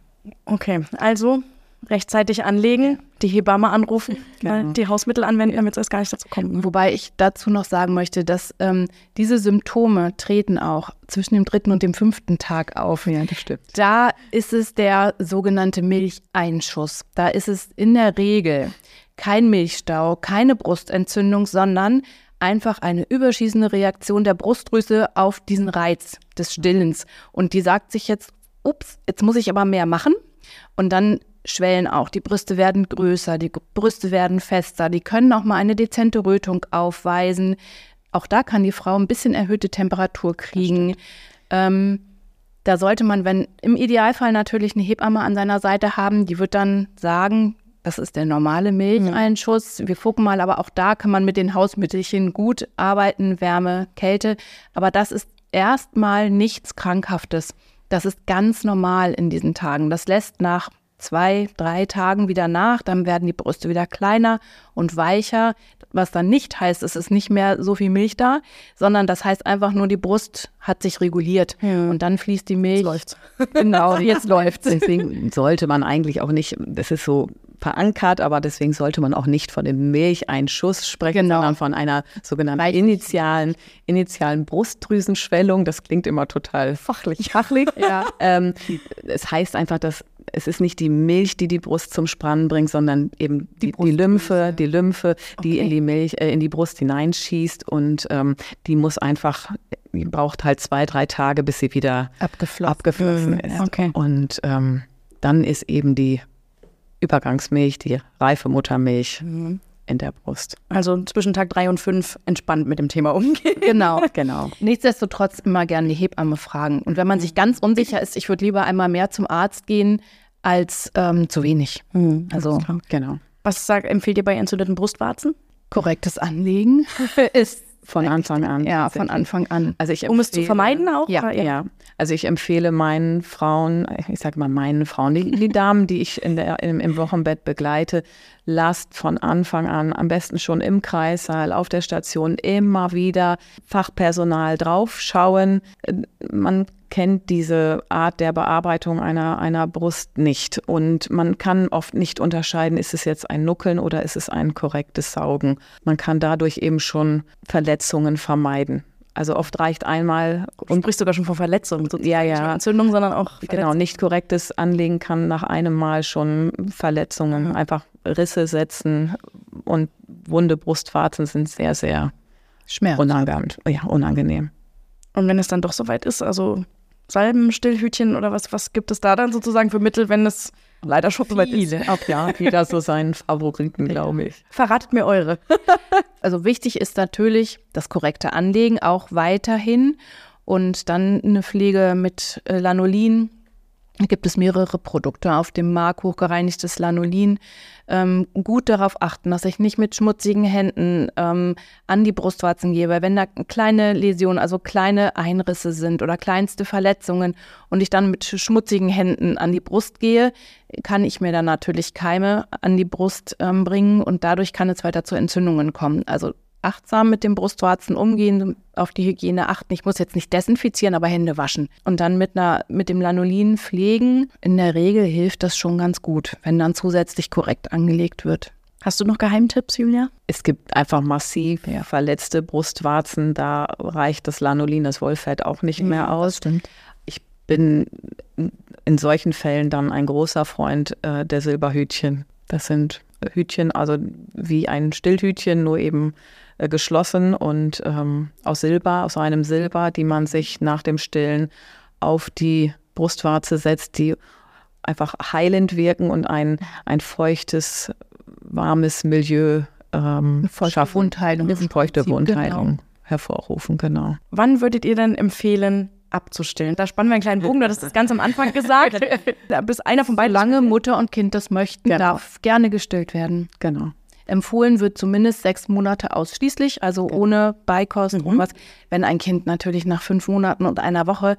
Okay, also rechtzeitig anlegen, die Hebamme anrufen, Genau. die Hausmittel anwenden, damit es erst gar nicht dazu kommt. ne? Wobei ich dazu noch sagen möchte, dass ähm, diese Symptome treten auch zwischen dem dritten und dem fünften Tag auf. Ja, das stimmt. Da ist es der sogenannte Milcheinschuss. Da ist es in der Regel kein Milchstau, keine Brustentzündung, sondern einfach eine überschießende Reaktion der Brustdrüse auf diesen Reiz des Stillens. Und die sagt sich jetzt, ups, jetzt muss ich aber mehr machen. Und dann schwellen auch. Die Brüste werden größer, die Brüste werden fester, die können auch mal eine dezente Rötung aufweisen. Auch da kann die Frau ein bisschen erhöhte Temperatur kriegen. Ähm, da sollte man, wenn im Idealfall natürlich eine Hebamme an seiner Seite haben, die wird dann sagen, das ist der normale Milcheinschuss. Wir gucken mal, aber auch da kann man mit den Hausmittelchen gut arbeiten, Wärme, Kälte. Aber das ist erstmal nichts Krankhaftes. Das ist ganz normal in diesen Tagen. Das lässt nach zwei, drei Tagen wieder nach. Dann werden die Brüste wieder kleiner und weicher. Was dann nicht heißt, es ist nicht mehr so viel Milch da, sondern das heißt einfach nur, die Brust hat sich reguliert. Ja. Und dann fließt die Milch. läuft's. Genau, jetzt läuft's. Deswegen sollte man eigentlich auch nicht, das ist so verankert, aber deswegen sollte man auch nicht von dem Milcheinschuss sprechen, Genau. sondern von einer sogenannten initialen, initialen Brustdrüsenschwellung. Das klingt immer total fachlich. fachlich. Ja. Ähm, es heißt einfach, dass es ist nicht die Milch, die die Brust zum Sprannen bringt, sondern eben die, die, Lymphe, die Lymphe, die in die Milch, äh, in die Brust hineinschießt und ähm, die muss einfach, die braucht halt zwei, drei Tage, bis sie wieder Abgeflossen. abgeflossen ist. Okay. Und ähm, dann ist eben die Übergangsmilch, die reife Muttermilch in der Brust. Also zwischen Tag drei und fünf entspannt mit dem Thema umgehen. Genau. Genau. Nichtsdestotrotz immer gerne die Hebamme fragen. Und wenn man sich ganz unsicher ist, ich würde lieber einmal mehr zum Arzt gehen als ähm, zu wenig. Also Genau. Was sagt, empfiehlt ihr bei entzündeten Brustwarzen? korrektes Anlegen ist Von Anfang an. ja von Anfang an. Also ich Um es zu empfehle- vermeiden auch? Ja, eher- Ja, also ich empfehle meinen Frauen, ich sage mal meinen Frauen, die, die Damen, die ich in der, im, im Wochenbett begleite, lasst von Anfang an, am besten schon im Kreissaal, auf der Station, immer wieder Fachpersonal draufschauen. Äh, Man kennt diese Art der Bearbeitung einer, einer Brust nicht. Und man kann oft nicht unterscheiden, ist es jetzt ein Nuckeln oder ist es ein korrektes Saugen. Man kann dadurch eben schon Verletzungen vermeiden. Also oft reicht einmal Und sprichst sogar schon von Verletzungen. sozusagen. Ja, Nicht ja. Entzündung, sondern auch Genau, nicht korrektes Anlegen kann nach einem Mal schon Verletzungen, einfach Risse setzen und wunde Brustwarzen sind sehr, sehr Schmerz. unangenehm. Ja, unangenehm. Und wenn es dann doch soweit ist, also Salben, Stillhütchen oder was, was gibt es da dann sozusagen für Mittel, wenn es leider schon soweit ist? Auch ja, jeder so seinen Favoriten, glaube ich. Verratet mir eure. Also wichtig ist natürlich das korrekte Anlegen auch weiterhin und dann eine Pflege mit äh, Lanolin. Gibt es mehrere Produkte auf dem Markt, hochgereinigtes Lanolin. Ähm, gut darauf achten, dass ich nicht mit schmutzigen Händen ähm, an die Brustwarzen gehe, weil wenn da kleine Läsionen, also kleine Einrisse sind oder kleinste Verletzungen und ich dann mit schmutzigen Händen an die Brust gehe, kann ich mir dann natürlich Keime an die Brust ähm, bringen und dadurch kann es weiter zu Entzündungen kommen. Also achtsam mit dem Brustwarzen umgehen, auf die Hygiene achten. Ich muss jetzt nicht desinfizieren, aber Hände waschen. Und dann mit, einer, mit dem Lanolin pflegen. In der Regel hilft das schon ganz gut, wenn dann zusätzlich korrekt angelegt wird. Hast du noch Geheimtipps, Julia? Es gibt einfach massiv verletzte Brustwarzen, da reicht das Lanolin, das Wollfett auch nicht mehr aus. stimmt. Ich bin in solchen Fällen dann ein großer Freund äh, der Silberhütchen. Das sind Hütchen, also wie ein Stillhütchen, nur eben äh, geschlossen und ähm, aus Silber, aus einem Silber, die man sich nach dem Stillen auf die Brustwarze setzt, die einfach heilend wirken und ein, ein feuchtes, warmes Milieu ähm, schaffen. Wundheilung. Feuchte Wundheilung genau. hervorrufen, genau. Wann würdet ihr denn empfehlen, abzustillen. Da spannen wir einen kleinen Bogen, du hast das ganz am Anfang gesagt. Bis einer von beiden. Lange Mutter und Kind das möchten, genau. darf gerne gestillt werden. Genau. Empfohlen wird zumindest sechs Monate ausschließlich, also okay. ohne Beikost, mhm. was. Wenn ein Kind natürlich nach fünf Monaten und einer Woche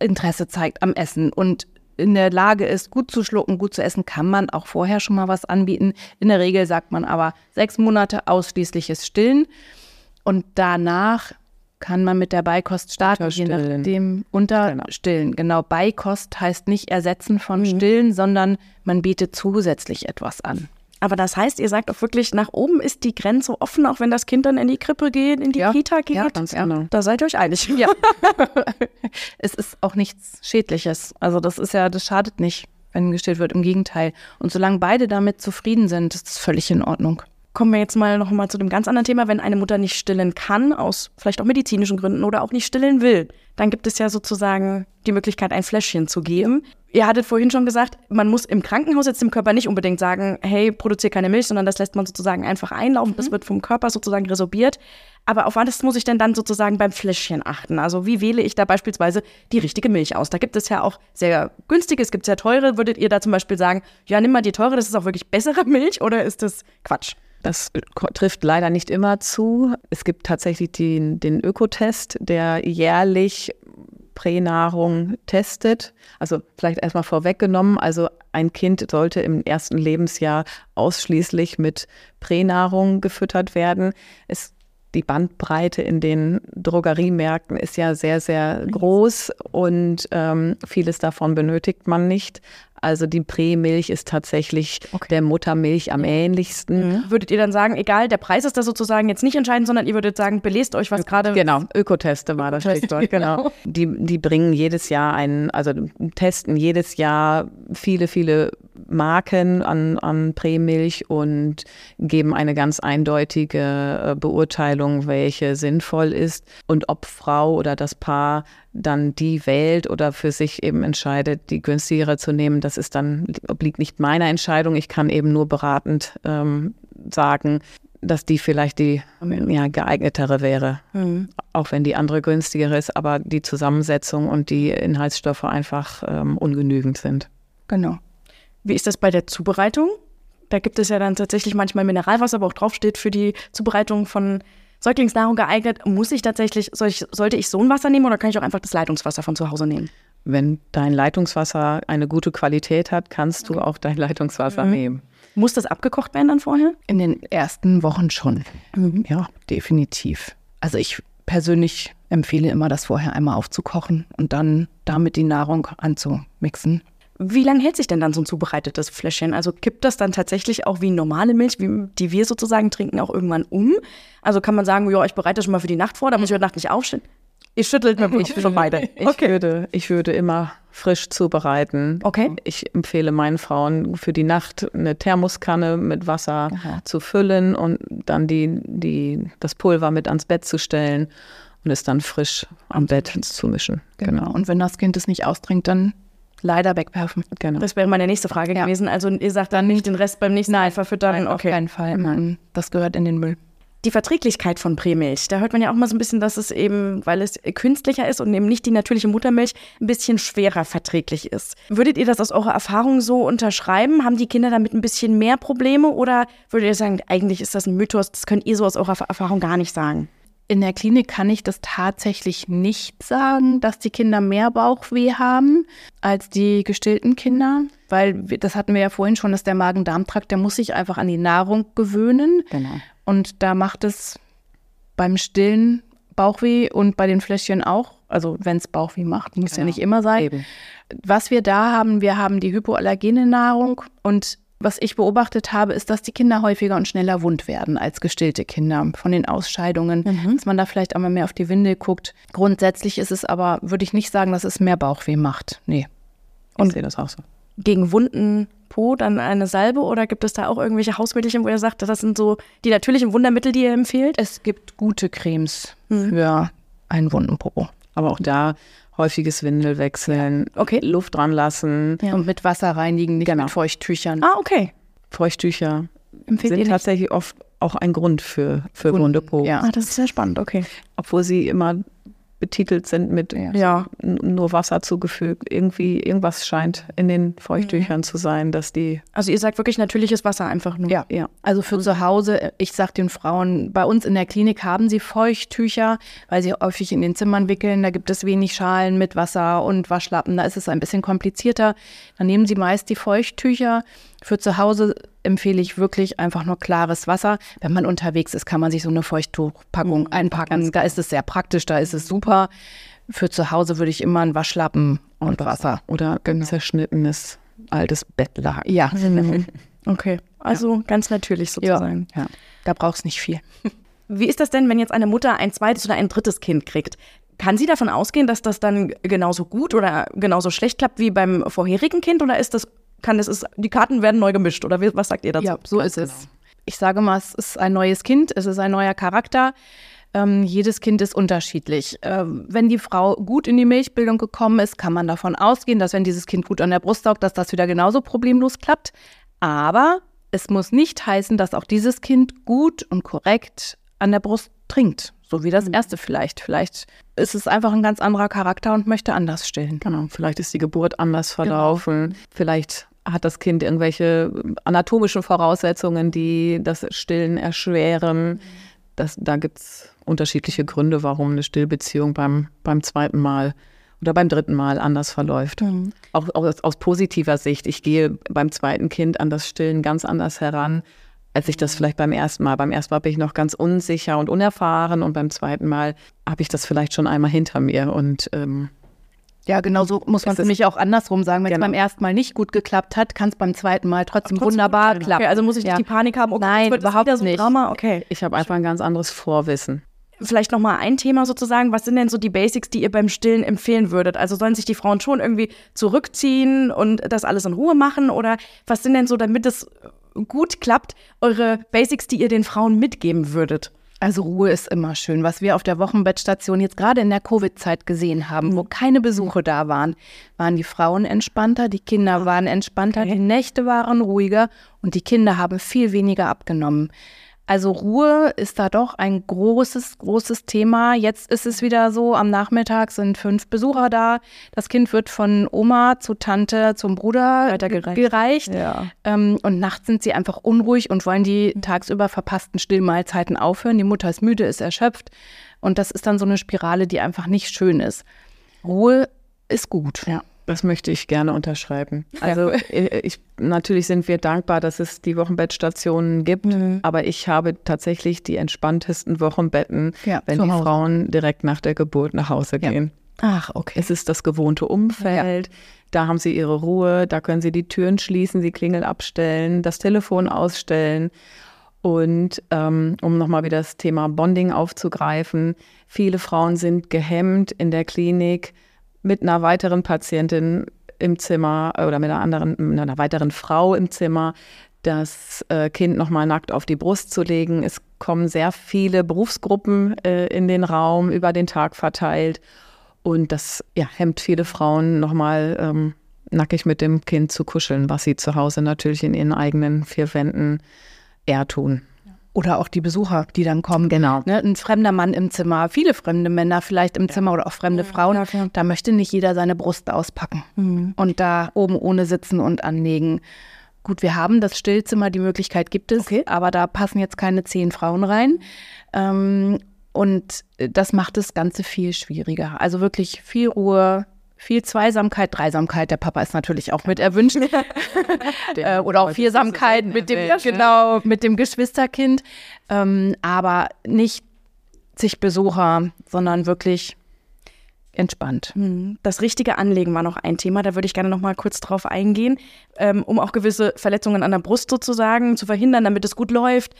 Interesse zeigt am Essen und in der Lage ist, gut zu schlucken, gut zu essen, kann man auch vorher schon mal was anbieten. In der Regel sagt man aber sechs Monate ausschließliches Stillen und danach kann man mit der Beikost starten, je nachdem unterstillen. Genau. genau, Beikost heißt nicht ersetzen von mhm. Stillen, sondern man bietet zusätzlich etwas an. Aber das heißt, ihr sagt auch wirklich, nach oben ist die Grenze offen, auch wenn das Kind dann in die Krippe geht, in die ja, Kita geht. Ja, ganz genau. Da seid ihr euch einig. Ja. es ist auch nichts Schädliches. Also das ist ja, das schadet nicht, wenn gestillt wird. Im Gegenteil. Und solange beide damit zufrieden sind, ist es völlig in Ordnung kommen wir jetzt mal noch mal zu dem ganz anderen Thema. Wenn eine Mutter nicht stillen kann, aus vielleicht auch medizinischen Gründen oder auch nicht stillen will, dann gibt es ja sozusagen die Möglichkeit, ein Fläschchen zu geben. Ihr hattet vorhin schon gesagt, man muss im Krankenhaus jetzt dem Körper nicht unbedingt sagen, hey, produziere keine Milch, sondern das lässt man sozusagen einfach einlaufen. Mhm. Das wird vom Körper sozusagen resorbiert. Aber auf was muss ich denn dann sozusagen beim Fläschchen achten? Also wie wähle ich da beispielsweise die richtige Milch aus? Da gibt es ja auch sehr günstige, es gibt sehr teure. Würdet ihr da zum Beispiel sagen, ja, nimm mal die teure, das ist auch wirklich bessere Milch oder ist das Quatsch? Das trifft leider nicht immer zu. Es gibt tatsächlich den, den Ökotest, der jährlich Pränahrung testet. Also vielleicht erstmal vorweggenommen, also ein Kind sollte im ersten Lebensjahr ausschließlich mit Pränahrung gefüttert werden. Es die Bandbreite in den Drogeriemärkten ist ja sehr, sehr groß und ähm, vieles davon benötigt man nicht. Also die Prämilch ist tatsächlich okay. der Muttermilch am ähnlichsten. Mhm. Würdet ihr dann sagen, egal, der Preis ist da sozusagen jetzt nicht entscheidend, sondern ihr würdet sagen, belest euch was gerade. Genau, Ökoteste war das Stichwort, genau. Die, die bringen jedes Jahr einen, also testen jedes Jahr viele, viele Marken an, an Prämilch und geben eine ganz eindeutige äh, Beurteilung, welche sinnvoll ist und ob Frau oder das Paar dann die wählt oder für sich eben entscheidet, die günstigere zu nehmen, das ist dann, obliegt nicht meiner Entscheidung. Ich kann eben nur beratend ähm, sagen, dass die vielleicht die ja, geeignetere wäre, mhm. auch wenn die andere günstigere ist, aber die Zusammensetzung und die Inhaltsstoffe einfach ähm, ungenügend sind. Genau. Wie ist das bei der Zubereitung? Da gibt es ja dann tatsächlich manchmal Mineralwasser, wo auch draufsteht für die Zubereitung von Säuglingsnahrung geeignet. Muss ich tatsächlich, soll ich, sollte ich so ein Wasser nehmen oder kann ich auch einfach das Leitungswasser von zu Hause nehmen? Wenn dein Leitungswasser eine gute Qualität hat, kannst du auch dein Leitungswasser mhm. nehmen. Muss das abgekocht werden dann vorher? In den ersten Wochen schon. Mhm. Ja, definitiv. Also ich persönlich empfehle immer, das vorher einmal aufzukochen und dann damit die Nahrung anzumixen. Wie lange hält sich denn dann so ein zubereitetes Fläschchen? Also kippt das dann tatsächlich auch wie normale Milch, wie, die wir sozusagen trinken, auch irgendwann um? Also kann man sagen, ja, ich bereite das schon mal für die Nacht vor, da muss ich heute Nacht nicht aufstehen. Ich schüttelt mir ich schon beide. Ich, okay. würde, ich würde immer frisch zubereiten. Okay. Ich empfehle meinen Frauen für die Nacht eine Thermoskanne mit Wasser Aha. zu füllen und dann die, die, das Pulver mit ans Bett zu stellen und es dann frisch am Bett zu mischen. Genau. genau. Und wenn das Kind es nicht austrinkt, dann leider wegwerfen. Genau. Das wäre meine nächste Frage ja. gewesen. Also ihr sagt dann nicht den Rest beim nächsten Mal verfüttern? Nein, okay. auf keinen Fall. Nein. Das gehört in den Müll. Die Verträglichkeit von Prämilch, da hört man ja auch mal so ein bisschen, dass es eben, weil es künstlicher ist und eben nicht die natürliche Muttermilch, ein bisschen schwerer verträglich ist. Würdet ihr das aus eurer Erfahrung so unterschreiben? Haben die Kinder damit ein bisschen mehr Probleme oder würdet ihr sagen, eigentlich ist das ein Mythos, das könnt ihr so aus eurer Erfahrung gar nicht sagen? In der Klinik kann ich das tatsächlich nicht sagen, dass die Kinder mehr Bauchweh haben als die gestillten Kinder, weil das hatten wir ja vorhin schon, dass der Magen-Darm-Trakt, der muss sich einfach an die Nahrung gewöhnen. Genau. Und da macht es beim Stillen Bauchweh und bei den Fläschchen auch. Also wenn es Bauchweh macht, muss genau. ja nicht immer sein. Eben. Was wir da haben, wir haben die hypoallergene Nahrung und was ich beobachtet habe, ist, dass die Kinder häufiger und schneller wund werden als gestillte Kinder von den Ausscheidungen, mhm. dass man da vielleicht einmal mehr auf die Windel guckt. Grundsätzlich ist es aber, würde ich nicht sagen, dass es mehr Bauchweh macht. Nee. Und ich sehe das auch so. Gegen Wunden Po dann eine Salbe oder gibt es da auch irgendwelche Hausmittelchen, wo ihr sagt, das sind so die natürlichen Wundermittel, die ihr empfehlt? Es gibt gute Cremes mhm. für einen Wundenpopo. Aber auch da häufiges Windelwechseln, Okay. Luft dran lassen, Ja. Und mit Wasser reinigen, nicht Genau. mit Feuchttüchern. Ah, okay. Feuchttücher Empfehlt sind tatsächlich oft auch ein Grund für, für Wunden, wunde Po. ja. Ah, das ist sehr spannend, okay. Obwohl sie immer betitelt sind mit Ja. Ja. nur Wasser zugefügt. Irgendwie, irgendwas scheint in den Feuchttüchern zu sein, dass die, Also ihr sagt wirklich natürliches Wasser einfach nur. Ja. ja, Also für zu Hause, ich sag den Frauen, bei uns in der Klinik haben sie Feuchttücher, weil sie häufig in den Zimmern wickeln. Da gibt es wenig Schalen mit Wasser und Waschlappen. Da ist es ein bisschen komplizierter. Dann nehmen sie meist die Feuchttücher. Für zu Hause empfehle ich wirklich einfach nur klares Wasser. Wenn man unterwegs ist, kann man sich so eine Feuchttuchpackung einpacken. Da ist es sehr praktisch, da ist es super. Für zu Hause würde ich immer einen Waschlappen und Wasser. oder zerschnittenes altes Bettlaken. Ja, Okay. Also ganz natürlich sozusagen. Ja. da braucht es nicht viel. Wie ist das denn, wenn jetzt eine Mutter ein zweites oder ein drittes Kind kriegt? Kann sie davon ausgehen, dass das dann genauso gut oder genauso schlecht klappt wie beim vorherigen Kind? Oder ist das, kann das, ist, die Karten werden neu gemischt? Oder was sagt ihr dazu? Ja, so ist es. Ich sage mal, es ist ein neues Kind, es ist ein neuer Charakter. Ähm, jedes Kind ist unterschiedlich. Ähm, wenn die Frau gut in die Milchbildung gekommen ist, kann man davon ausgehen, dass wenn dieses Kind gut an der Brust saugt, dass das wieder genauso problemlos klappt. Aber es muss nicht heißen, dass auch dieses Kind gut und korrekt an der Brust trinkt. So wie das erste vielleicht. Vielleicht ist es einfach ein ganz anderer Charakter und möchte anders stillen. Genau, vielleicht ist die Geburt anders verlaufen. Vielleicht hat das Kind irgendwelche anatomischen Voraussetzungen, die das Stillen erschweren. Das, da gibt es unterschiedliche Gründe, warum eine Stillbeziehung beim, beim zweiten Mal oder beim dritten Mal anders verläuft. Auch aus, aus positiver Sicht. Ich gehe beim zweiten Kind an das Stillen ganz anders heran, als ich das vielleicht beim ersten Mal. Beim ersten Mal bin ich noch ganz unsicher und unerfahren und beim zweiten Mal habe ich das vielleicht schon einmal hinter mir und ähm, Ja, genau so muss man Es mich auch andersrum sagen. Wenn es Genau. beim ersten Mal nicht gut geklappt hat, kann es beim zweiten Mal trotzdem, Trotzdem wunderbar gut, klappen. Okay, also muss ich ja. nicht die Panik haben, okay, Nein, überhaupt so ein nicht. Drama. Okay. ich habe einfach ein ganz anderes Vorwissen. Vielleicht noch mal ein Thema sozusagen. Was sind denn so die Basics, die ihr beim Stillen empfehlen würdet? Also sollen sich die Frauen schon irgendwie zurückziehen und das alles in Ruhe machen? Oder was sind denn so, damit es gut klappt, eure Basics, die ihr den Frauen mitgeben würdet? Also Ruhe ist immer schön. Was wir auf der Wochenbettstation jetzt gerade in der Covid-Zeit gesehen haben, wo keine Besuche da waren, waren die Frauen entspannter, die Kinder waren entspannter, die Nächte waren ruhiger und die Kinder haben viel weniger abgenommen. Also Ruhe ist da doch ein großes, großes Thema. Jetzt ist es wieder so, am Nachmittag sind fünf Besucher da. Das Kind wird von Oma zu Tante zum Bruder Weitergereicht. gereicht. Ja. Ähm, und nachts sind sie einfach unruhig und wollen die tagsüber verpassten Stillmahlzeiten aufhören. Die Mutter ist müde, ist erschöpft. Und das ist dann so eine Spirale, die einfach nicht schön ist. Ruhe ist gut. Ja, das möchte ich gerne unterschreiben. Also äh, ich, natürlich sind wir dankbar, dass es die Wochenbettstationen gibt, aber ich habe tatsächlich die entspanntesten Wochenbetten, Ja, wenn die Hause. Frauen direkt nach der Geburt nach Hause Ja. gehen. Ach, okay. Es ist das gewohnte Umfeld, da haben sie ihre Ruhe, da können sie die Türen schließen, die Klingel abstellen, das Telefon ausstellen. Und ähm, um nochmal wieder das Thema Bonding aufzugreifen, viele Frauen sind gehemmt in der Klinik mit einer weiteren Patientin im Zimmer oder mit einer anderen, mit einer weiteren Frau im Zimmer, das äh, Kind nochmal nackt auf die Brust zu legen. Es kommen sehr viele Berufsgruppen äh, in den Raum über den Tag verteilt. Und das ja, hemmt viele Frauen nochmal ähm, nackig mit dem Kind zu kuscheln, was sie zu Hause natürlich in ihren eigenen vier Wänden eher tun. Oder auch die Besucher, die dann kommen. Genau. Ne, ein fremder Mann im Zimmer, viele fremde Männer vielleicht im Zimmer oder auch fremde Frauen. klar, klar. Da möchte nicht jeder seine Brust auspacken und da oben ohne sitzen und anlegen. Gut, wir haben das Stillzimmer, die Möglichkeit gibt es, Okay. aber da passen jetzt keine zehn Frauen rein. Ähm, und das macht das Ganze viel schwieriger. Also wirklich viel Ruhe, viel Zweisamkeit, Dreisamkeit. Der Papa ist natürlich auch mit erwünscht. äh, oder auch Viersamkeit mit dem, genau, mit dem Geschwisterkind. Ähm, aber nicht zig Besucher, sondern wirklich entspannt. Hm, Das richtige Anlegen war noch ein Thema, da würde ich gerne noch mal kurz drauf eingehen, ähm, um auch gewisse Verletzungen an der Brust sozusagen zu verhindern, damit es gut läuft.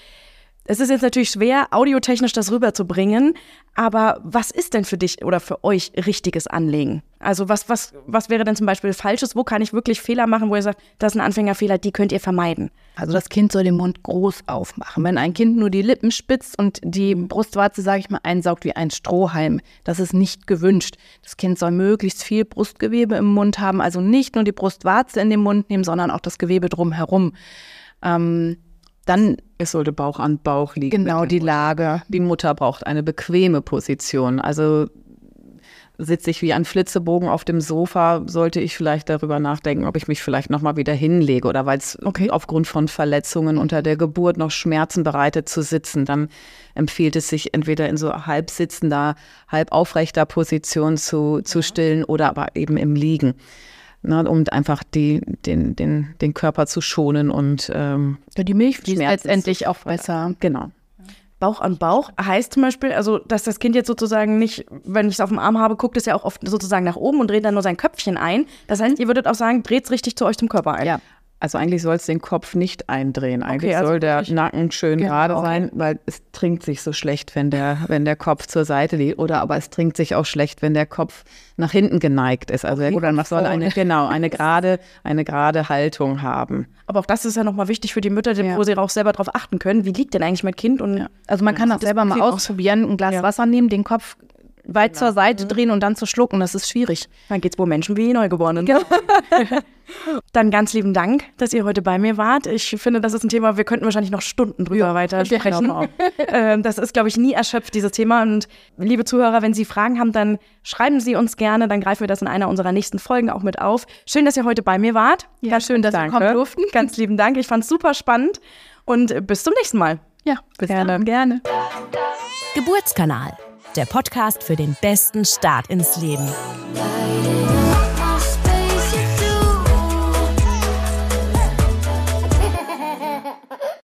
Es ist jetzt natürlich schwer, audiotechnisch das rüberzubringen, aber was ist denn für dich oder für euch richtiges Anlegen? Also was, was, was wäre denn zum Beispiel falsches? Wo kann ich wirklich Fehler machen, wo ihr sagt, das ist ein Anfängerfehler, die könnt ihr vermeiden? Also das Kind soll den Mund groß aufmachen. Wenn ein Kind nur die Lippen spitzt und die Brustwarze, sage ich mal, einsaugt wie ein Strohhalm, das ist nicht gewünscht. Das Kind soll möglichst viel Brustgewebe im Mund haben, also nicht nur die Brustwarze in den Mund nehmen, sondern auch das Gewebe drumherum. Ähm, dann es sollte Bauch an Bauch liegen. Genau, die Lage. Die Mutter braucht eine bequeme Position. Also sitze ich wie ein Flitzebogen auf dem Sofa, sollte ich vielleicht darüber nachdenken, ob ich mich vielleicht nochmal wieder hinlege oder weil es okay. aufgrund von Verletzungen unter der Geburt noch Schmerzen bereitet zu sitzen. Dann empfiehlt es sich entweder in so halb sitzender, halb aufrechter Position zu, zu stillen oder aber eben im Liegen ne, um einfach die, den, den, den Körper zu schonen und ähm, ja, die Milch fließt letztendlich auch besser. Genau. Bauch an Bauch heißt zum Beispiel, also dass das Kind jetzt sozusagen nicht, wenn ich es auf dem Arm habe, guckt es ja auch oft sozusagen nach oben und dreht dann nur sein Köpfchen ein. Das heißt, ihr würdet auch sagen, dreht es richtig zu euch zum Körper ein. Ja, also eigentlich soll es den Kopf nicht eindrehen. Eigentlich okay, also soll der Nacken schön genau, gerade sein, weil es trinkt sich so schlecht, wenn der, wenn der Kopf zur Seite liegt. Oder aber es trinkt sich auch schlecht, wenn der Kopf nach hinten geneigt ist. Also Oder nach soll eine, genau, eine gerade, eine gerade Haltung haben. Aber auch das ist ja nochmal wichtig für die Mütter, ja. wo sie auch selber darauf achten können. Wie liegt denn eigentlich mein Kind? Und ja. Also man kann auch selber mal ausprobieren, ein Glas ja. Wasser nehmen, den Kopf weit genau. zur Seite drehen und dann zu schlucken. Das ist schwierig. Dann geht es wohl Menschen wie Neugeborenen. Ja. dann ganz lieben Dank, dass ihr heute bei mir wart. Ich finde, das ist ein Thema, wir könnten wahrscheinlich noch Stunden drüber ja, weiter sprechen. Ähm, das ist, glaube ich, nie erschöpft, dieses Thema. Und liebe Zuhörer, wenn Sie Fragen haben, dann schreiben Sie uns gerne. Dann greifen wir das in einer unserer nächsten Folgen auch mit auf. Schön, dass ihr heute bei mir wart. Ja, ganz schön, dass Danke. wir kommen durften. Ganz lieben Dank. Ich fand es super spannend. Und bis zum nächsten Mal. Ja, bis gerne. dann. Gerne. Geburtskanal der Podcast für den besten Start ins Leben.